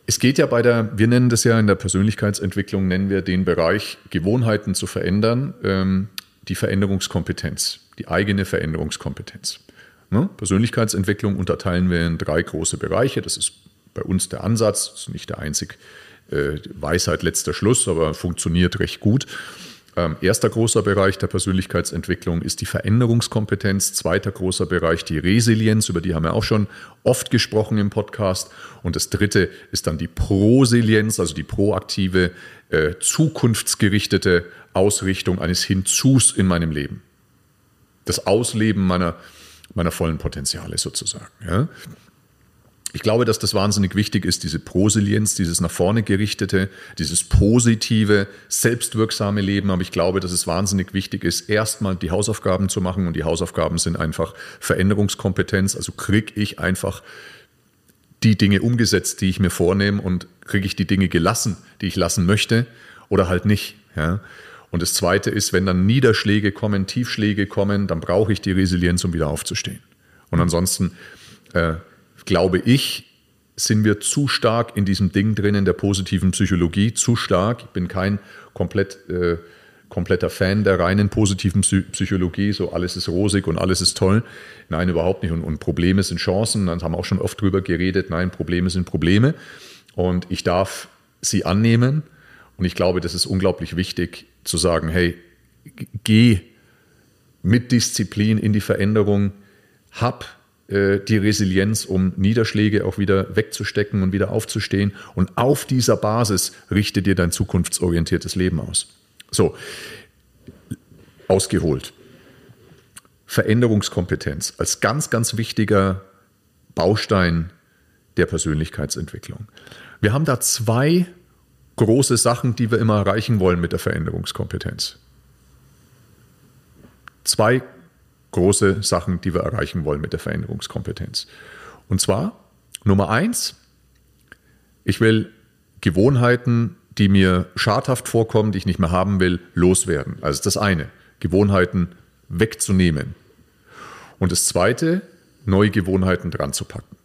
Es geht ja bei der, wir nennen das ja in der Persönlichkeitsentwicklung, nennen wir den Bereich Gewohnheiten zu verändern, ähm, die Veränderungskompetenz, die eigene Veränderungskompetenz. Ne? Persönlichkeitsentwicklung unterteilen wir in drei große Bereiche. Das ist bei uns der Ansatz, das ist nicht der einzig äh, Weisheit letzter Schluss, aber funktioniert recht gut. Ähm, erster großer Bereich der Persönlichkeitsentwicklung ist die Veränderungskompetenz. Zweiter großer Bereich die Resilienz, über die haben wir auch schon oft gesprochen im Podcast. Und das dritte ist dann die Prosilienz, also die proaktive, äh, zukunftsgerichtete Ausrichtung eines Hinzus in meinem Leben. Das Ausleben meiner, meiner vollen Potenziale sozusagen. Ja? Ich glaube, dass das wahnsinnig wichtig ist, diese Prosilienz, dieses nach vorne gerichtete, dieses positive, selbstwirksame Leben. Aber ich glaube, dass es wahnsinnig wichtig ist, erstmal die Hausaufgaben zu machen. Und die Hausaufgaben sind einfach Veränderungskompetenz. Also kriege ich einfach die Dinge umgesetzt, die ich mir vornehme und kriege ich die Dinge gelassen, die ich lassen möchte oder halt nicht. Ja? Und das Zweite ist, wenn dann Niederschläge kommen, Tiefschläge kommen, dann brauche ich die Resilienz, um wieder aufzustehen. Und ansonsten äh, glaube ich, sind wir zu stark in diesem Ding drin, in der positiven Psychologie, zu stark. Ich bin kein komplett, äh, kompletter Fan der reinen positiven Psychologie, so alles ist rosig und alles ist toll. Nein, überhaupt nicht. Und, und Probleme sind Chancen, dann haben wir auch schon oft drüber geredet. Nein, Probleme sind Probleme. Und ich darf sie annehmen. Und ich glaube, das ist unglaublich wichtig zu sagen, hey, geh mit Disziplin in die Veränderung, hab äh, die Resilienz, um Niederschläge auch wieder wegzustecken und wieder aufzustehen. Und auf dieser Basis richte dir dein zukunftsorientiertes Leben aus. So, ausgeholt. Veränderungskompetenz als ganz, ganz wichtiger Baustein der Persönlichkeitsentwicklung. Wir haben da zwei große Sachen, die wir immer erreichen wollen mit der Veränderungskompetenz. Zwei große Sachen, die wir erreichen wollen mit der Veränderungskompetenz. Und zwar Nummer eins, ich will Gewohnheiten, die mir schadhaft vorkommen, die ich nicht mehr haben will, loswerden. Also das eine, Gewohnheiten wegzunehmen. Und das zweite, neue Gewohnheiten dran zu packen.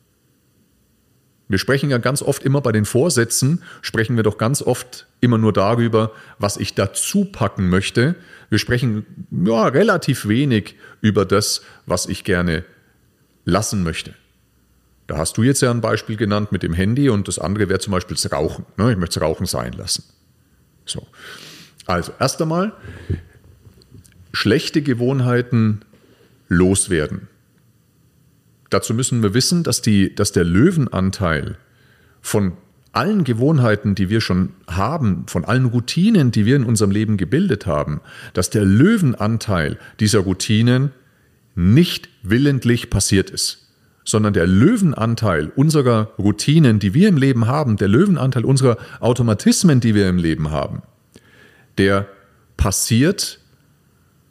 Wir sprechen ja ganz oft immer bei den Vorsätzen, sprechen wir doch ganz oft immer nur darüber, was ich dazu packen möchte. Wir sprechen ja, relativ wenig über das, was ich gerne lassen möchte. Da hast du jetzt ja ein Beispiel genannt mit dem Handy und das andere wäre zum Beispiel das Rauchen. Ne? Ich möchte das Rauchen sein lassen. So. Also, erst einmal, schlechte Gewohnheiten loswerden. Dazu müssen wir wissen, dass, die, dass der Löwenanteil von allen Gewohnheiten, die wir schon haben, von allen Routinen, die wir in unserem Leben gebildet haben, dass der Löwenanteil dieser Routinen nicht willentlich passiert ist, sondern der Löwenanteil unserer Routinen, die wir im Leben haben, der Löwenanteil unserer Automatismen, die wir im Leben haben, der passiert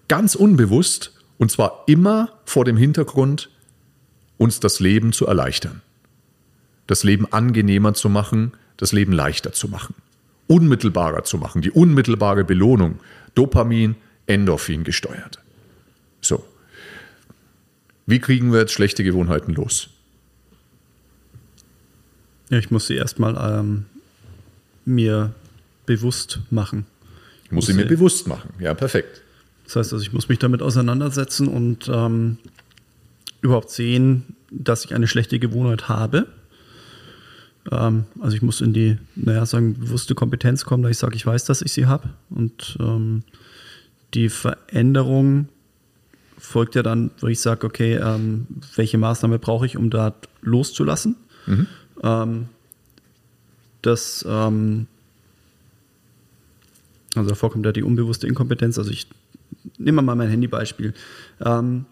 ganz unbewusst und zwar immer vor dem Hintergrund uns das Leben zu erleichtern, das Leben angenehmer zu machen, das Leben leichter zu machen, unmittelbarer zu machen, die unmittelbare Belohnung, Dopamin, Endorphin gesteuert. So. Wie kriegen wir jetzt schlechte Gewohnheiten los? Ja, ich muss sie erstmal ähm, mir bewusst machen. Ich muss, muss sie mir bewusst machen, ja, perfekt. Das heißt also, ich muss mich damit auseinandersetzen und ähm, überhaupt sehen, dass ich eine schlechte Gewohnheit habe. Ähm, also ich muss in die, naja, sagen, bewusste Kompetenz kommen, dass ich sage, ich weiß, dass ich sie habe. Und ähm, die Veränderung folgt ja dann, wo ich sage, okay, ähm, welche Maßnahme brauche ich, um da loszulassen. Mhm. Ähm, das, ähm, also davor kommt ja die unbewusste Inkompetenz. Also ich nehme mal mein Handybeispiel. Ähm,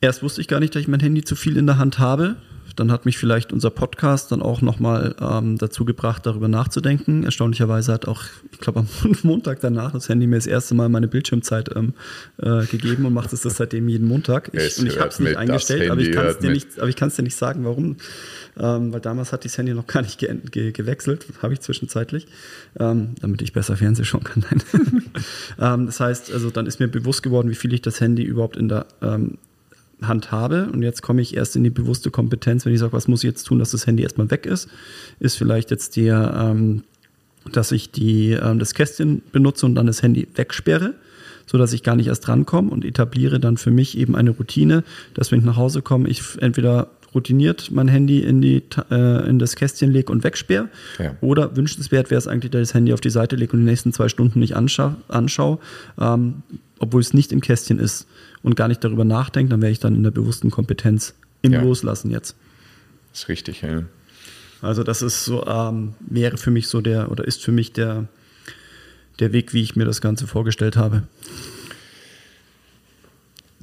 Erst wusste ich gar nicht, dass ich mein Handy zu viel in der Hand habe. Dann hat mich vielleicht unser Podcast dann auch nochmal ähm, dazu gebracht, darüber nachzudenken. Erstaunlicherweise hat auch, ich glaube, am <laughs> Montag danach das Handy mir das erste Mal meine Bildschirmzeit ähm, äh, gegeben und macht es das seitdem jeden Montag. Ich, und ich habe es nicht eingestellt, aber ich kann es dir, nicht, dir nicht sagen, warum. Ähm, weil damals hat das Handy noch gar nicht ge ge gewechselt, habe ich zwischenzeitlich, ähm, damit ich besser Fernsehen schauen kann. <laughs> <laughs> ähm, das heißt, also dann ist mir bewusst geworden, wie viel ich das Handy überhaupt in der ähm, handhabe. Und jetzt komme ich erst in die bewusste Kompetenz, wenn ich sage, was muss ich jetzt tun, dass das Handy erstmal weg ist, ist vielleicht jetzt der, ähm, dass ich die, ähm, das Kästchen benutze und dann das Handy wegsperre, sodass ich gar nicht erst rankomme und etabliere dann für mich eben eine Routine, dass wenn ich nach Hause komme, ich entweder routiniert mein Handy in, die, äh, in das Kästchen lege und wegsperre. Ja. Oder wünschenswert wäre es eigentlich, dass ich das Handy auf die Seite lege und die nächsten zwei Stunden nicht anschaue, anschaue ähm, obwohl es nicht im Kästchen ist und gar nicht darüber nachdenkt, dann wäre ich dann in der bewussten Kompetenz im ja. Loslassen jetzt. Das ist richtig, ja. Also das ist so, ähm, wäre für mich so der, oder ist für mich der, der Weg, wie ich mir das Ganze vorgestellt habe.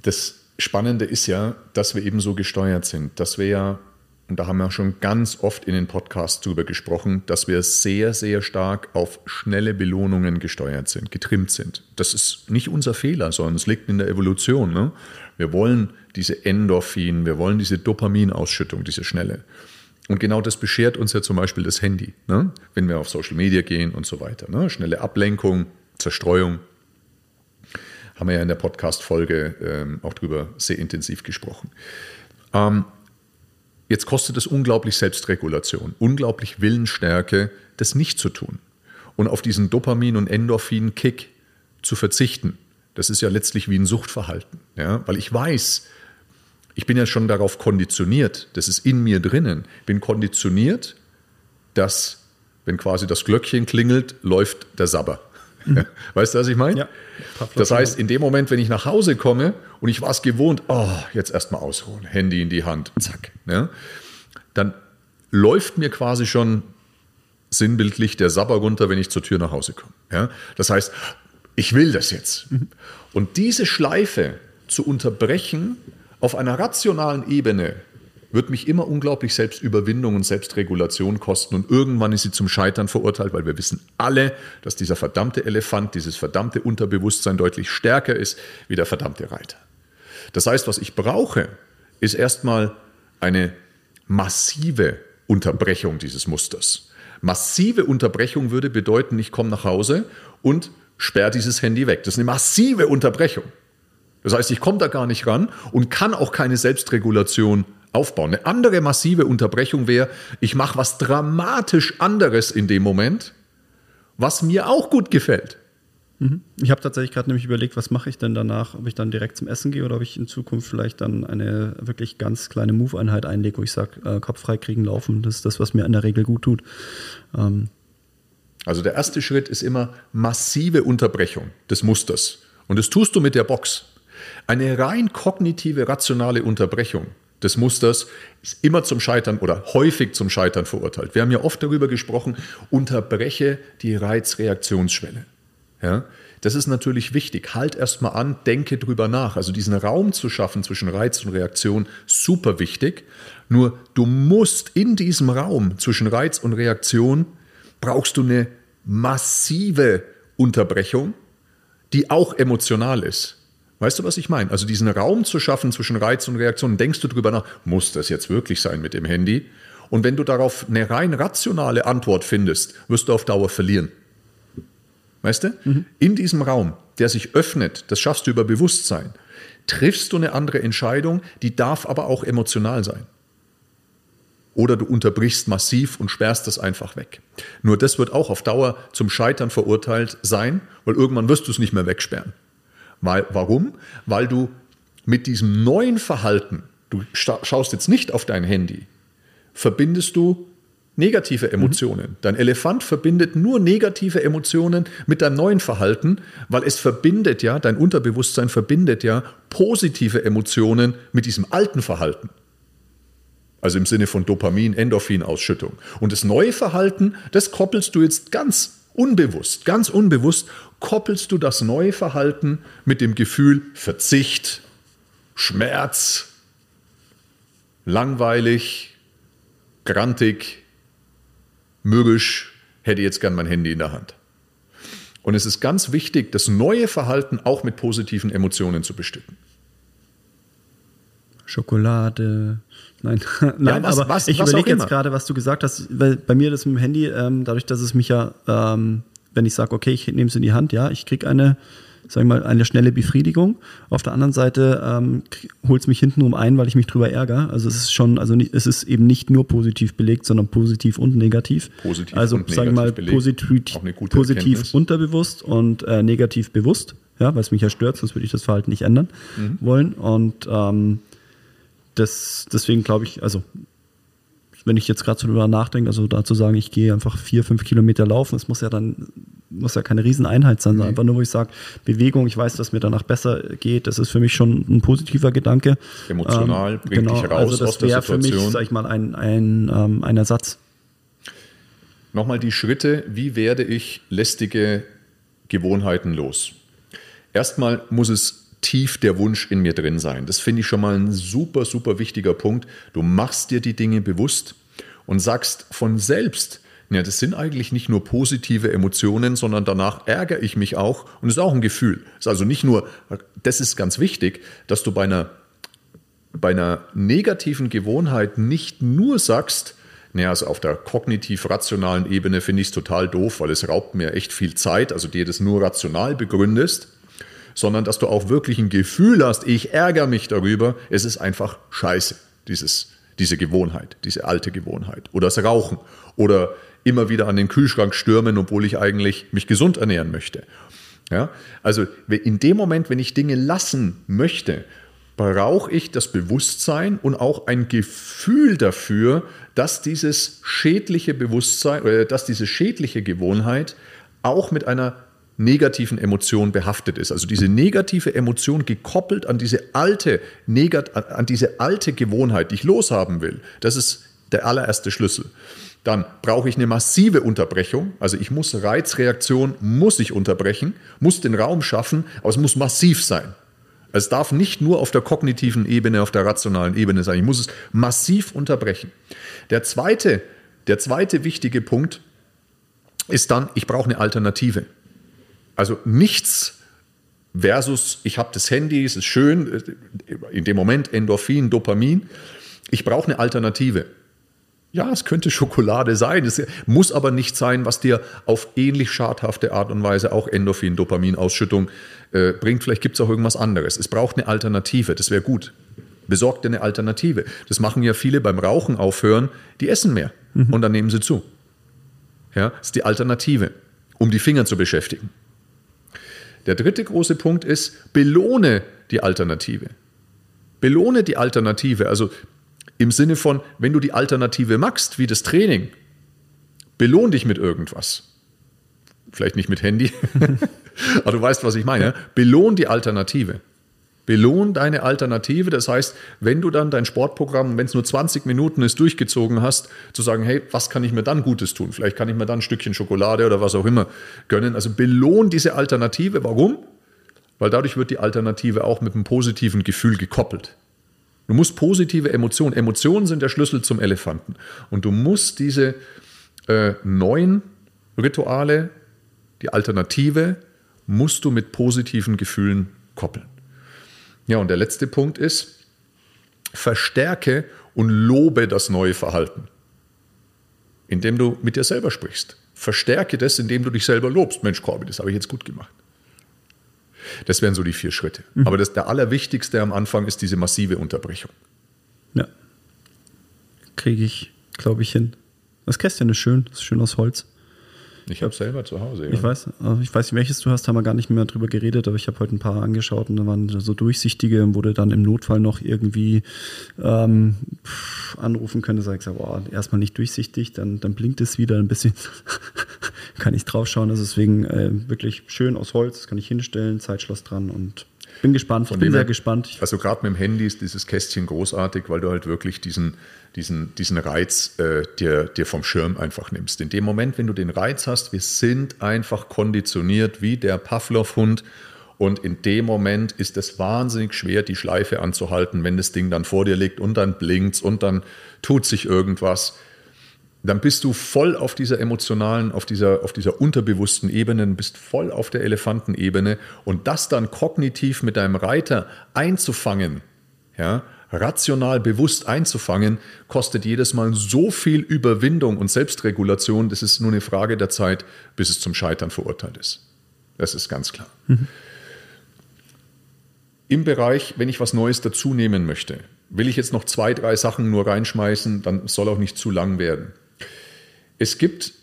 Das Spannende ist ja, dass wir eben so gesteuert sind, dass wir ja und da haben wir schon ganz oft in den Podcasts drüber gesprochen, dass wir sehr, sehr stark auf schnelle Belohnungen gesteuert sind, getrimmt sind. Das ist nicht unser Fehler, sondern es liegt in der Evolution. Ne? Wir wollen diese Endorphin, wir wollen diese Dopaminausschüttung, diese schnelle. Und genau das beschert uns ja zum Beispiel das Handy, ne? wenn wir auf Social Media gehen und so weiter. Ne? Schnelle Ablenkung, Zerstreuung. Haben wir ja in der Podcast-Folge ähm, auch drüber sehr intensiv gesprochen. Ähm, Jetzt kostet es unglaublich Selbstregulation, unglaublich Willensstärke, das nicht zu tun und auf diesen Dopamin- und Endorphin-Kick zu verzichten. Das ist ja letztlich wie ein Suchtverhalten, ja? weil ich weiß, ich bin ja schon darauf konditioniert, das ist in mir drinnen, bin konditioniert, dass, wenn quasi das Glöckchen klingelt, läuft der Sabber. Weißt du, was ich meine? Ja. Das heißt, in dem Moment, wenn ich nach Hause komme und ich war es gewohnt, oh, jetzt erstmal ausruhen, Handy in die Hand, zack, ja, dann läuft mir quasi schon sinnbildlich der Sabber runter, wenn ich zur Tür nach Hause komme. Ja? Das heißt, ich will das jetzt. Mhm. Und diese Schleife zu unterbrechen auf einer rationalen Ebene, wird mich immer unglaublich Selbstüberwindung und Selbstregulation kosten und irgendwann ist sie zum Scheitern verurteilt, weil wir wissen alle, dass dieser verdammte Elefant, dieses verdammte Unterbewusstsein deutlich stärker ist wie der verdammte Reiter. Das heißt, was ich brauche, ist erstmal eine massive Unterbrechung dieses Musters. Massive Unterbrechung würde bedeuten, ich komme nach Hause und sperre dieses Handy weg. Das ist eine massive Unterbrechung. Das heißt, ich komme da gar nicht ran und kann auch keine Selbstregulation aufbauen. Eine andere massive Unterbrechung wäre, ich mache was dramatisch anderes in dem Moment, was mir auch gut gefällt. Mhm. Ich habe tatsächlich gerade nämlich überlegt, was mache ich denn danach, ob ich dann direkt zum Essen gehe oder ob ich in Zukunft vielleicht dann eine wirklich ganz kleine Move-Einheit einlege, wo ich sage, äh, Kopf frei kriegen, laufen, das ist das, was mir in der Regel gut tut. Ähm. Also der erste Schritt ist immer massive Unterbrechung des Musters. Und das tust du mit der Box. Eine rein kognitive, rationale Unterbrechung des Musters ist immer zum Scheitern oder häufig zum Scheitern verurteilt. Wir haben ja oft darüber gesprochen, unterbreche die Reizreaktionsschwelle. Ja, das ist natürlich wichtig. Halt erstmal an, denke drüber nach. Also diesen Raum zu schaffen zwischen Reiz und Reaktion, super wichtig. Nur du musst in diesem Raum zwischen Reiz und Reaktion, brauchst du eine massive Unterbrechung, die auch emotional ist. Weißt du, was ich meine? Also diesen Raum zu schaffen zwischen Reiz und Reaktion, denkst du drüber nach, muss das jetzt wirklich sein mit dem Handy? Und wenn du darauf eine rein rationale Antwort findest, wirst du auf Dauer verlieren. Weißt du? Mhm. In diesem Raum, der sich öffnet, das schaffst du über Bewusstsein, triffst du eine andere Entscheidung, die darf aber auch emotional sein. Oder du unterbrichst massiv und sperrst das einfach weg. Nur das wird auch auf Dauer zum Scheitern verurteilt sein, weil irgendwann wirst du es nicht mehr wegsperren. Weil, warum? Weil du mit diesem neuen Verhalten, du schaust jetzt nicht auf dein Handy, verbindest du negative Emotionen. Mhm. Dein Elefant verbindet nur negative Emotionen mit deinem neuen Verhalten, weil es verbindet ja, dein Unterbewusstsein verbindet ja positive Emotionen mit diesem alten Verhalten. Also im Sinne von Dopamin, Endorphinausschüttung. Und das neue Verhalten, das koppelst du jetzt ganz unbewusst, ganz unbewusst koppelst du das neue Verhalten mit dem Gefühl Verzicht, Schmerz, langweilig, grantig, mürrisch, hätte jetzt gern mein Handy in der Hand. Und es ist ganz wichtig, das neue Verhalten auch mit positiven Emotionen zu bestücken. Schokolade. Nein, <laughs> Nein ja, was, aber was, ich überlege jetzt gerade, was du gesagt hast, weil bei mir das mit dem Handy, ähm, dadurch, dass es mich ja ähm, wenn ich sage, okay, ich nehme es in die Hand, ja, ich kriege eine, sag ich mal, eine schnelle Befriedigung. Auf der anderen Seite ähm, holt es mich hintenrum ein, weil ich mich drüber ärgere. Also es ist schon, also nicht, es ist eben nicht nur positiv belegt, sondern positiv und negativ. Positiv also und sag ich mal, positiv, positiv unterbewusst und äh, negativ bewusst, ja, weil es mich ja stört, sonst würde ich das Verhalten nicht ändern mhm. wollen. Und ähm, das, deswegen glaube ich, also wenn ich jetzt gerade so drüber nachdenke, also dazu sagen, ich gehe einfach vier, fünf Kilometer laufen, es muss ja dann, muss ja keine Rieseneinheit sein, sondern mhm. einfach nur, wo ich sage, Bewegung, ich weiß, dass mir danach besser geht, das ist für mich schon ein positiver Gedanke. Emotional, ähm, bringt genau, dich raus also das Situation. für mich, sag ich mal, ein, ein, ähm, ein Ersatz. Nochmal die Schritte, wie werde ich lästige Gewohnheiten los? Erstmal muss es tief der Wunsch in mir drin sein. Das finde ich schon mal ein super, super wichtiger Punkt. Du machst dir die Dinge bewusst und sagst von selbst, ja, das sind eigentlich nicht nur positive Emotionen, sondern danach ärgere ich mich auch und es ist auch ein Gefühl. Ist also nicht nur, das ist ganz wichtig, dass du bei einer, bei einer negativen Gewohnheit nicht nur sagst, naja, also auf der kognitiv-rationalen Ebene finde ich es total doof, weil es raubt mir echt viel Zeit, also dir das nur rational begründest, sondern dass du auch wirklich ein Gefühl hast, ich ärgere mich darüber, es ist einfach scheiße, dieses, diese Gewohnheit, diese alte Gewohnheit. Oder das Rauchen. Oder immer wieder an den Kühlschrank stürmen, obwohl ich eigentlich mich gesund ernähren möchte. Ja? Also in dem Moment, wenn ich Dinge lassen möchte, brauche ich das Bewusstsein und auch ein Gefühl dafür, dass dieses schädliche Bewusstsein oder äh, dass diese schädliche Gewohnheit auch mit einer negativen Emotion behaftet ist. Also diese negative Emotion gekoppelt an diese alte, an diese alte Gewohnheit, die ich loshaben will. Das ist der allererste Schlüssel. Dann brauche ich eine massive Unterbrechung. Also ich muss Reizreaktion, muss ich unterbrechen, muss den Raum schaffen, aber es muss massiv sein. Es darf nicht nur auf der kognitiven Ebene, auf der rationalen Ebene sein. Ich muss es massiv unterbrechen. Der zweite, der zweite wichtige Punkt ist dann, ich brauche eine Alternative. Also nichts versus, ich habe das Handy, es ist schön, in dem Moment Endorphin, Dopamin. Ich brauche eine Alternative. Ja, es könnte Schokolade sein. Es muss aber nicht sein, was dir auf ähnlich schadhafte Art und Weise auch Endorphin, Dopaminausschüttung äh, bringt. Vielleicht gibt es auch irgendwas anderes. Es braucht eine Alternative. Das wäre gut. Besorg dir eine Alternative. Das machen ja viele beim Rauchen aufhören. Die essen mehr mhm. und dann nehmen sie zu. Ja, das ist die Alternative, um die Finger zu beschäftigen. Der dritte große Punkt ist, belohne die Alternative. Belohne die Alternative. Also im Sinne von, wenn du die Alternative machst, wie das Training, belohn dich mit irgendwas. Vielleicht nicht mit Handy, <laughs> aber du weißt, was ich meine. Belohn die Alternative. Belohn deine Alternative. Das heißt, wenn du dann dein Sportprogramm, wenn es nur 20 Minuten ist, durchgezogen hast, zu sagen, hey, was kann ich mir dann Gutes tun? Vielleicht kann ich mir dann ein Stückchen Schokolade oder was auch immer gönnen. Also belohn diese Alternative. Warum? Weil dadurch wird die Alternative auch mit einem positiven Gefühl gekoppelt. Du musst positive Emotionen, Emotionen sind der Schlüssel zum Elefanten. Und du musst diese äh, neuen Rituale, die Alternative, musst du mit positiven Gefühlen koppeln. Ja, und der letzte Punkt ist, verstärke und lobe das neue Verhalten, indem du mit dir selber sprichst. Verstärke das, indem du dich selber lobst. Mensch, Corby, das habe ich jetzt gut gemacht. Das wären so die vier Schritte. Mhm. Aber das, der allerwichtigste am Anfang ist diese massive Unterbrechung. Ja. Kriege ich, glaube ich, hin. Das Kästchen ist schön, das ist schön aus Holz. Ich habe selber zu Hause. Ich weiß, ich weiß nicht, welches du hast, haben wir gar nicht mehr drüber geredet, aber ich habe heute ein paar angeschaut und da waren so durchsichtige, wo du dann im Notfall noch irgendwie ähm, anrufen könntest. Sag ich sag, boah, erstmal nicht durchsichtig, dann, dann blinkt es wieder ein bisschen. <laughs> kann ich draufschauen. Also deswegen äh, wirklich schön aus Holz, das kann ich hinstellen, Zeitschloss dran und bin gespannt. Von ich bin sehr gespannt. Also gerade mit dem Handy ist dieses Kästchen großartig, weil du halt wirklich diesen diesen, diesen Reiz äh, dir, dir vom Schirm einfach nimmst. In dem Moment, wenn du den Reiz hast, wir sind einfach konditioniert wie der Pavlov-Hund. Und in dem Moment ist es wahnsinnig schwer, die Schleife anzuhalten, wenn das Ding dann vor dir liegt und dann blinkt und dann tut sich irgendwas. Dann bist du voll auf dieser emotionalen, auf dieser, auf dieser unterbewussten Ebene, bist voll auf der Elefantenebene und das dann kognitiv mit deinem Reiter einzufangen, ja, rational bewusst einzufangen, kostet jedes Mal so viel Überwindung und Selbstregulation, das ist nur eine Frage der Zeit, bis es zum Scheitern verurteilt ist. Das ist ganz klar. Mhm. Im Bereich, wenn ich was Neues dazu nehmen möchte, will ich jetzt noch zwei, drei Sachen nur reinschmeißen, dann soll auch nicht zu lang werden. Es gibt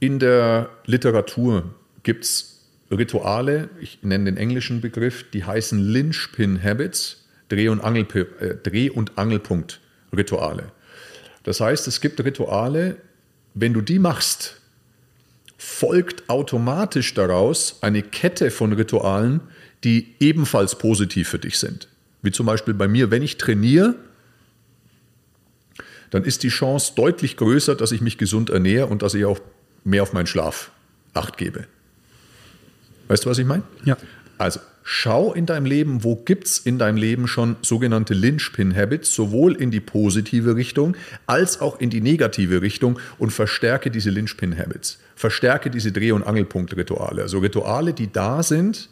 in der Literatur gibt's Rituale, ich nenne den englischen Begriff, die heißen Lynchpin Habits. Dreh- und, Angel, äh, Dreh und Angelpunkt-Rituale. Das heißt, es gibt Rituale, wenn du die machst, folgt automatisch daraus eine Kette von Ritualen, die ebenfalls positiv für dich sind. Wie zum Beispiel bei mir, wenn ich trainiere, dann ist die Chance deutlich größer, dass ich mich gesund ernähre und dass ich auch mehr auf meinen Schlaf acht gebe. Weißt du, was ich meine? Ja. Also schau in deinem Leben, wo gibt es in deinem Leben schon sogenannte Lynchpin-Habits, sowohl in die positive Richtung als auch in die negative Richtung und verstärke diese Lynchpin-Habits. Verstärke diese Dreh- und Angelpunkt-Rituale. Also Rituale, die da sind,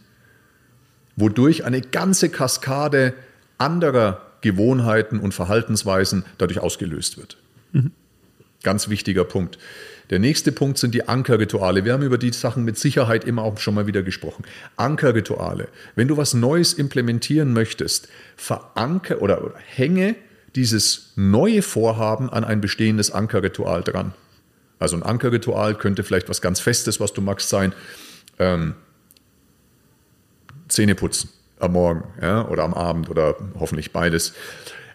wodurch eine ganze Kaskade anderer Gewohnheiten und Verhaltensweisen dadurch ausgelöst wird. Mhm. Ganz wichtiger Punkt. Der nächste Punkt sind die Ankerrituale. Wir haben über die Sachen mit Sicherheit immer auch schon mal wieder gesprochen. Ankerrituale. Wenn du was Neues implementieren möchtest, veranker oder, oder hänge dieses neue Vorhaben an ein bestehendes Ankerritual dran. Also ein Ankerritual könnte vielleicht was ganz Festes, was du magst, sein. Ähm, Zähne putzen am Morgen ja, oder am Abend oder hoffentlich beides.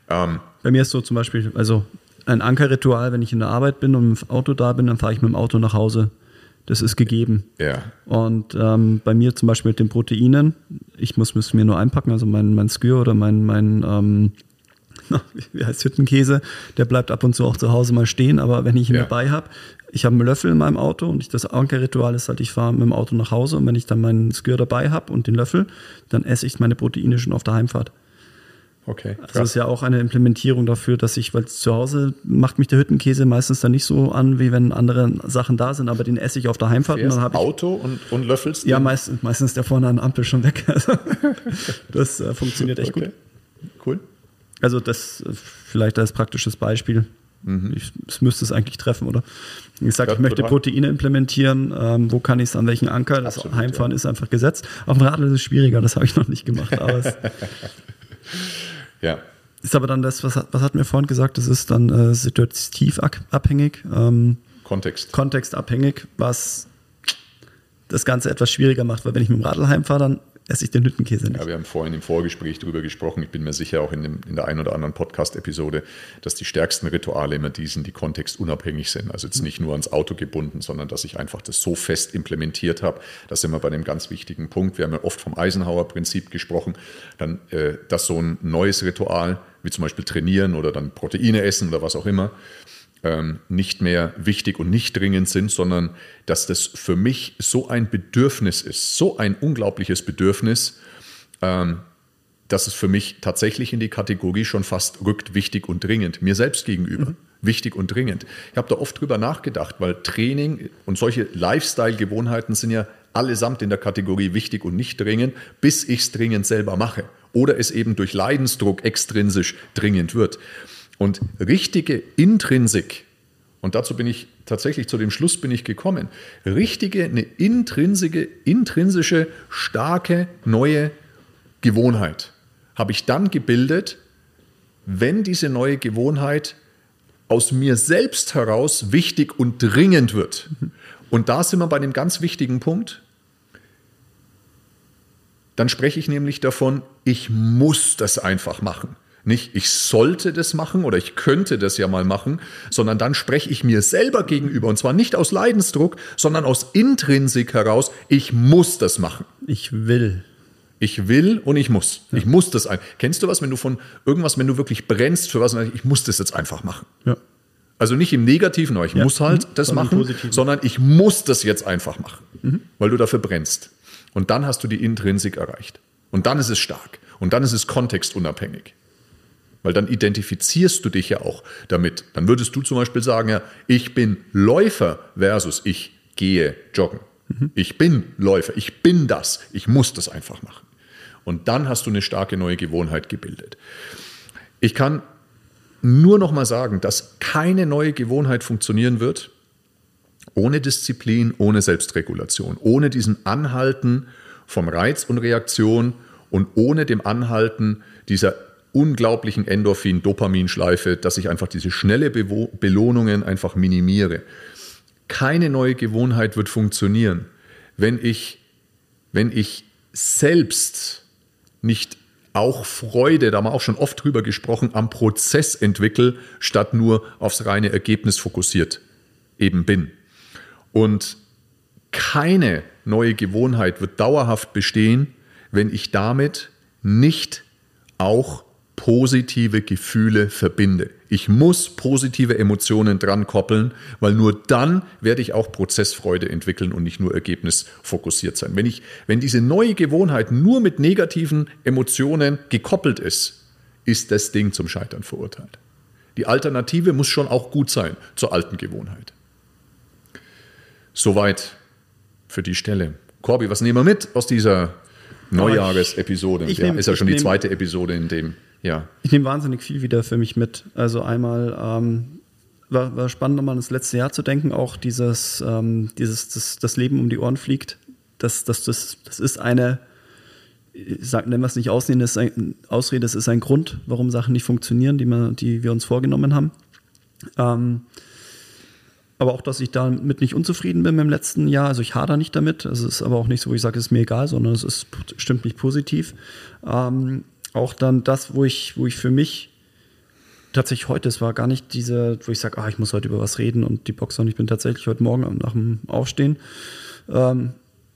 Ähm, Bei mir ist so zum Beispiel, also ein Ankerritual, wenn ich in der Arbeit bin und im Auto da bin, dann fahre ich mit dem Auto nach Hause. Das ist gegeben. Ja. Und ähm, bei mir zum Beispiel mit den Proteinen, ich muss es mir nur einpacken, also mein, mein Skür oder mein, mein ähm, <laughs> wie heißt Hüttenkäse, der bleibt ab und zu auch zu Hause mal stehen, aber wenn ich ihn ja. dabei habe, ich habe einen Löffel in meinem Auto und ich, das Ankerritual ist halt, ich fahre mit dem Auto nach Hause und wenn ich dann meinen Skür dabei habe und den Löffel, dann esse ich meine Proteine schon auf der Heimfahrt. Okay. Also das ist ja auch eine Implementierung dafür, dass ich, weil zu Hause macht mich der Hüttenkäse meistens dann nicht so an, wie wenn andere Sachen da sind, aber den esse ich auf der Heimfahrt. Und dann Auto und, und löffelst Ja, meist, meistens der vorne an der Ampel schon weg. <laughs> Also, das äh, funktioniert echt okay. gut. Cool. Also das äh, vielleicht als praktisches Beispiel. Mhm. Ich, müsste es eigentlich treffen, oder? Ich sage, ich möchte Proteine implementieren. Ähm, wo kann ich es an welchen Anker? Das Absolut, Heimfahren ja. ist einfach gesetzt. Auf dem Radl ist es schwieriger, das habe ich noch nicht gemacht. Aber <laughs> ja. Ist aber dann das, was, was hatten wir vorhin gesagt, das ist dann äh, situativ abhängig. Ähm, Kontext. Kontextabhängig, was das Ganze etwas schwieriger macht, weil wenn ich mit dem Radl heimfahre, dann esse ich den Hüttenkäse nicht. Ja, wir haben vorhin im Vorgespräch darüber gesprochen. Ich bin mir sicher auch in, dem, in der einen oder anderen Podcast-Episode, dass die stärksten Rituale immer die sind, die kontextunabhängig sind. Also jetzt nicht nur ans Auto gebunden, sondern dass ich einfach das so fest implementiert habe. Das sind wir bei einem ganz wichtigen Punkt. Wir haben ja oft vom Eisenhower-Prinzip gesprochen. Dann, äh, dass so ein neues Ritual, wie zum Beispiel trainieren oder dann Proteine essen oder was auch immer, nicht mehr wichtig und nicht dringend sind, sondern dass das für mich so ein Bedürfnis ist, so ein unglaubliches Bedürfnis, ähm, dass es für mich tatsächlich in die Kategorie schon fast rückt, wichtig und dringend, mir selbst gegenüber. Mhm. Wichtig und dringend. Ich habe da oft drüber nachgedacht, weil Training und solche Lifestyle-Gewohnheiten sind ja allesamt in der Kategorie wichtig und nicht dringend, bis ich es dringend selber mache. Oder es eben durch Leidensdruck extrinsisch dringend wird. Und richtige Intrinsik, und dazu bin ich tatsächlich zu dem Schluss bin ich gekommen, richtige, eine intrinsische, intrinsische, starke, neue Gewohnheit habe ich dann gebildet, wenn diese neue Gewohnheit aus mir selbst heraus wichtig und dringend wird. Und da sind wir bei dem ganz wichtigen Punkt. Dann spreche ich nämlich davon, ich muss das einfach machen. Nicht, ich sollte das machen oder ich könnte das ja mal machen, sondern dann spreche ich mir selber gegenüber und zwar nicht aus Leidensdruck, sondern aus Intrinsik heraus, ich muss das machen. Ich will. Ich will und ich muss. Ja. Ich muss das ein. Kennst du was, wenn du von irgendwas, wenn du wirklich brennst für was, ich muss das jetzt einfach machen. Ja. Also nicht im Negativen, aber ich ja. muss halt mhm. das sondern machen, sondern ich muss das jetzt einfach machen, mhm. weil du dafür brennst. Und dann hast du die Intrinsik erreicht. Und dann ist es stark. Und dann ist es kontextunabhängig. Weil dann identifizierst du dich ja auch damit. Dann würdest du zum Beispiel sagen, ja, ich bin Läufer versus ich gehe joggen. Mhm. Ich bin Läufer, ich bin das, ich muss das einfach machen. Und dann hast du eine starke neue Gewohnheit gebildet. Ich kann nur noch mal sagen, dass keine neue Gewohnheit funktionieren wird ohne Disziplin, ohne Selbstregulation, ohne diesen Anhalten vom Reiz und Reaktion und ohne dem Anhalten dieser unglaublichen Endorphin-Dopaminschleife, dass ich einfach diese schnelle Be Belohnungen einfach minimiere. Keine neue Gewohnheit wird funktionieren, wenn ich, wenn ich selbst nicht auch Freude, da haben wir auch schon oft drüber gesprochen, am Prozess entwickle, statt nur aufs reine Ergebnis fokussiert eben bin. Und keine neue Gewohnheit wird dauerhaft bestehen, wenn ich damit nicht auch positive Gefühle verbinde. Ich muss positive Emotionen dran koppeln, weil nur dann werde ich auch Prozessfreude entwickeln und nicht nur ergebnisfokussiert sein. Wenn, ich, wenn diese neue Gewohnheit nur mit negativen Emotionen gekoppelt ist, ist das Ding zum Scheitern verurteilt. Die Alternative muss schon auch gut sein zur alten Gewohnheit. Soweit für die Stelle. Corby, was nehmen wir mit aus dieser Neujahresepisode? Ja, ist ja schon die zweite Episode in dem ja. Ich nehme wahnsinnig viel wieder für mich mit. Also einmal ähm, war, war spannend, nochmal das letzte Jahr zu denken, auch dieses, ähm, dieses das, das Leben um die Ohren fliegt. Das, das, das, das ist eine, sag, nennen wir es nicht Ausrede, das ist ein, Ausrede, das ist ein Grund, warum Sachen nicht funktionieren, die, wir, die wir uns vorgenommen haben. Ähm, aber auch, dass ich damit nicht unzufrieden bin dem letzten Jahr. Also ich hader nicht damit. Es ist aber auch nicht so, wo ich sage, es ist mir egal, sondern es ist, stimmt mich positiv. Ähm, auch dann das, wo ich, wo ich für mich tatsächlich heute, es war gar nicht diese, wo ich sage, ah, ich muss heute über was reden und die Boxer und ich bin tatsächlich heute Morgen nach dem Aufstehen, ähm,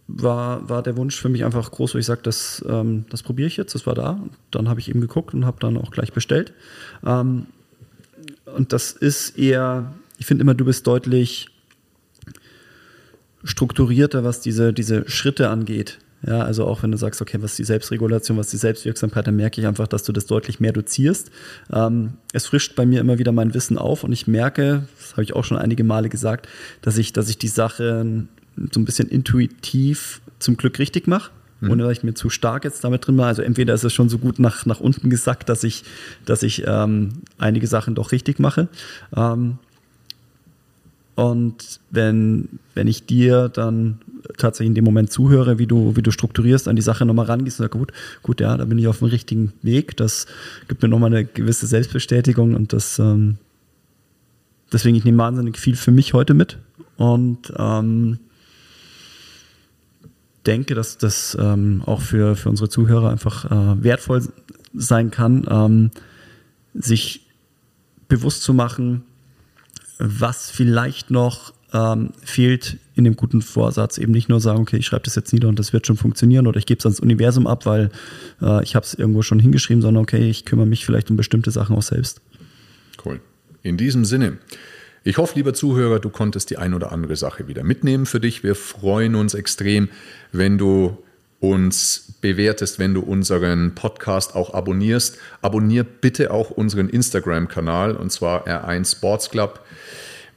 war, war der Wunsch für mich einfach groß, wo ich sage, das, ähm, das probiere ich jetzt, das war da. Und dann habe ich eben geguckt und habe dann auch gleich bestellt. Ähm, und das ist eher, ich finde immer, du bist deutlich strukturierter, was diese, diese Schritte angeht. Ja, also auch wenn du sagst, okay, was die Selbstregulation, was die Selbstwirksamkeit, dann merke ich einfach, dass du das deutlich mehr dozierst. Ähm, es frischt bei mir immer wieder mein Wissen auf und ich merke, das habe ich auch schon einige Male gesagt, dass ich, dass ich die Sache so ein bisschen intuitiv zum Glück richtig mache mhm. ohne dass ich mir zu stark jetzt damit drin war. Also entweder ist es schon so gut nach, nach unten gesackt, dass ich, dass ich ähm, einige Sachen doch richtig mache. Ähm, und wenn, wenn ich dir dann tatsächlich in dem Moment zuhöre, wie du, wie du strukturierst, an die Sache nochmal rangehst und sagst, gut, gut, ja, da bin ich auf dem richtigen Weg. Das gibt mir nochmal eine gewisse Selbstbestätigung und das, ähm, deswegen, ich nehme wahnsinnig viel für mich heute mit und ähm, denke, dass das ähm, auch für, für unsere Zuhörer einfach äh, wertvoll sein kann, ähm, sich bewusst zu machen, was vielleicht noch ähm, fehlt in dem guten Vorsatz. Eben nicht nur sagen, okay, ich schreibe das jetzt nieder und das wird schon funktionieren oder ich gebe es ans Universum ab, weil äh, ich habe es irgendwo schon hingeschrieben, sondern okay, ich kümmere mich vielleicht um bestimmte Sachen auch selbst. Cool. In diesem Sinne, ich hoffe, lieber Zuhörer, du konntest die ein oder andere Sache wieder mitnehmen für dich. Wir freuen uns extrem, wenn du uns bewertest, wenn du unseren Podcast auch abonnierst. Abonnier bitte auch unseren Instagram-Kanal und zwar R1 Sports Club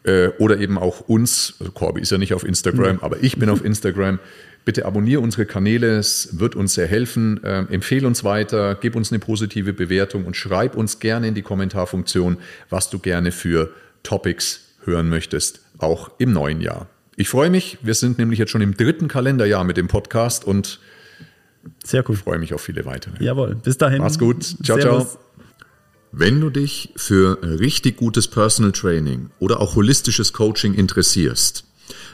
äh, oder eben auch uns. Also Corby ist ja nicht auf Instagram, mhm. aber ich bin auf Instagram. Bitte abonniere unsere Kanäle, es wird uns sehr helfen. Ähm, empfehle uns weiter, gib uns eine positive Bewertung und schreib uns gerne in die Kommentarfunktion, was du gerne für Topics hören möchtest, auch im neuen Jahr. Ich freue mich, wir sind nämlich jetzt schon im dritten Kalenderjahr mit dem Podcast und sehr cool. Ich freue mich auf viele weitere. Jawohl, bis dahin. Mach's gut. Ciao, Servus. ciao. Wenn du dich für richtig gutes Personal Training oder auch holistisches Coaching interessierst,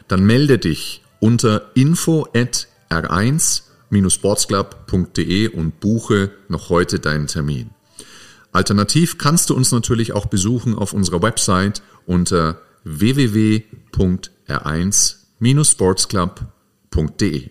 dann melde dich unter info at r1-sportsclub.de und buche noch heute deinen Termin. Alternativ kannst du uns natürlich auch besuchen auf unserer Website unter www.r1-sportsclub.de.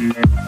Thank you.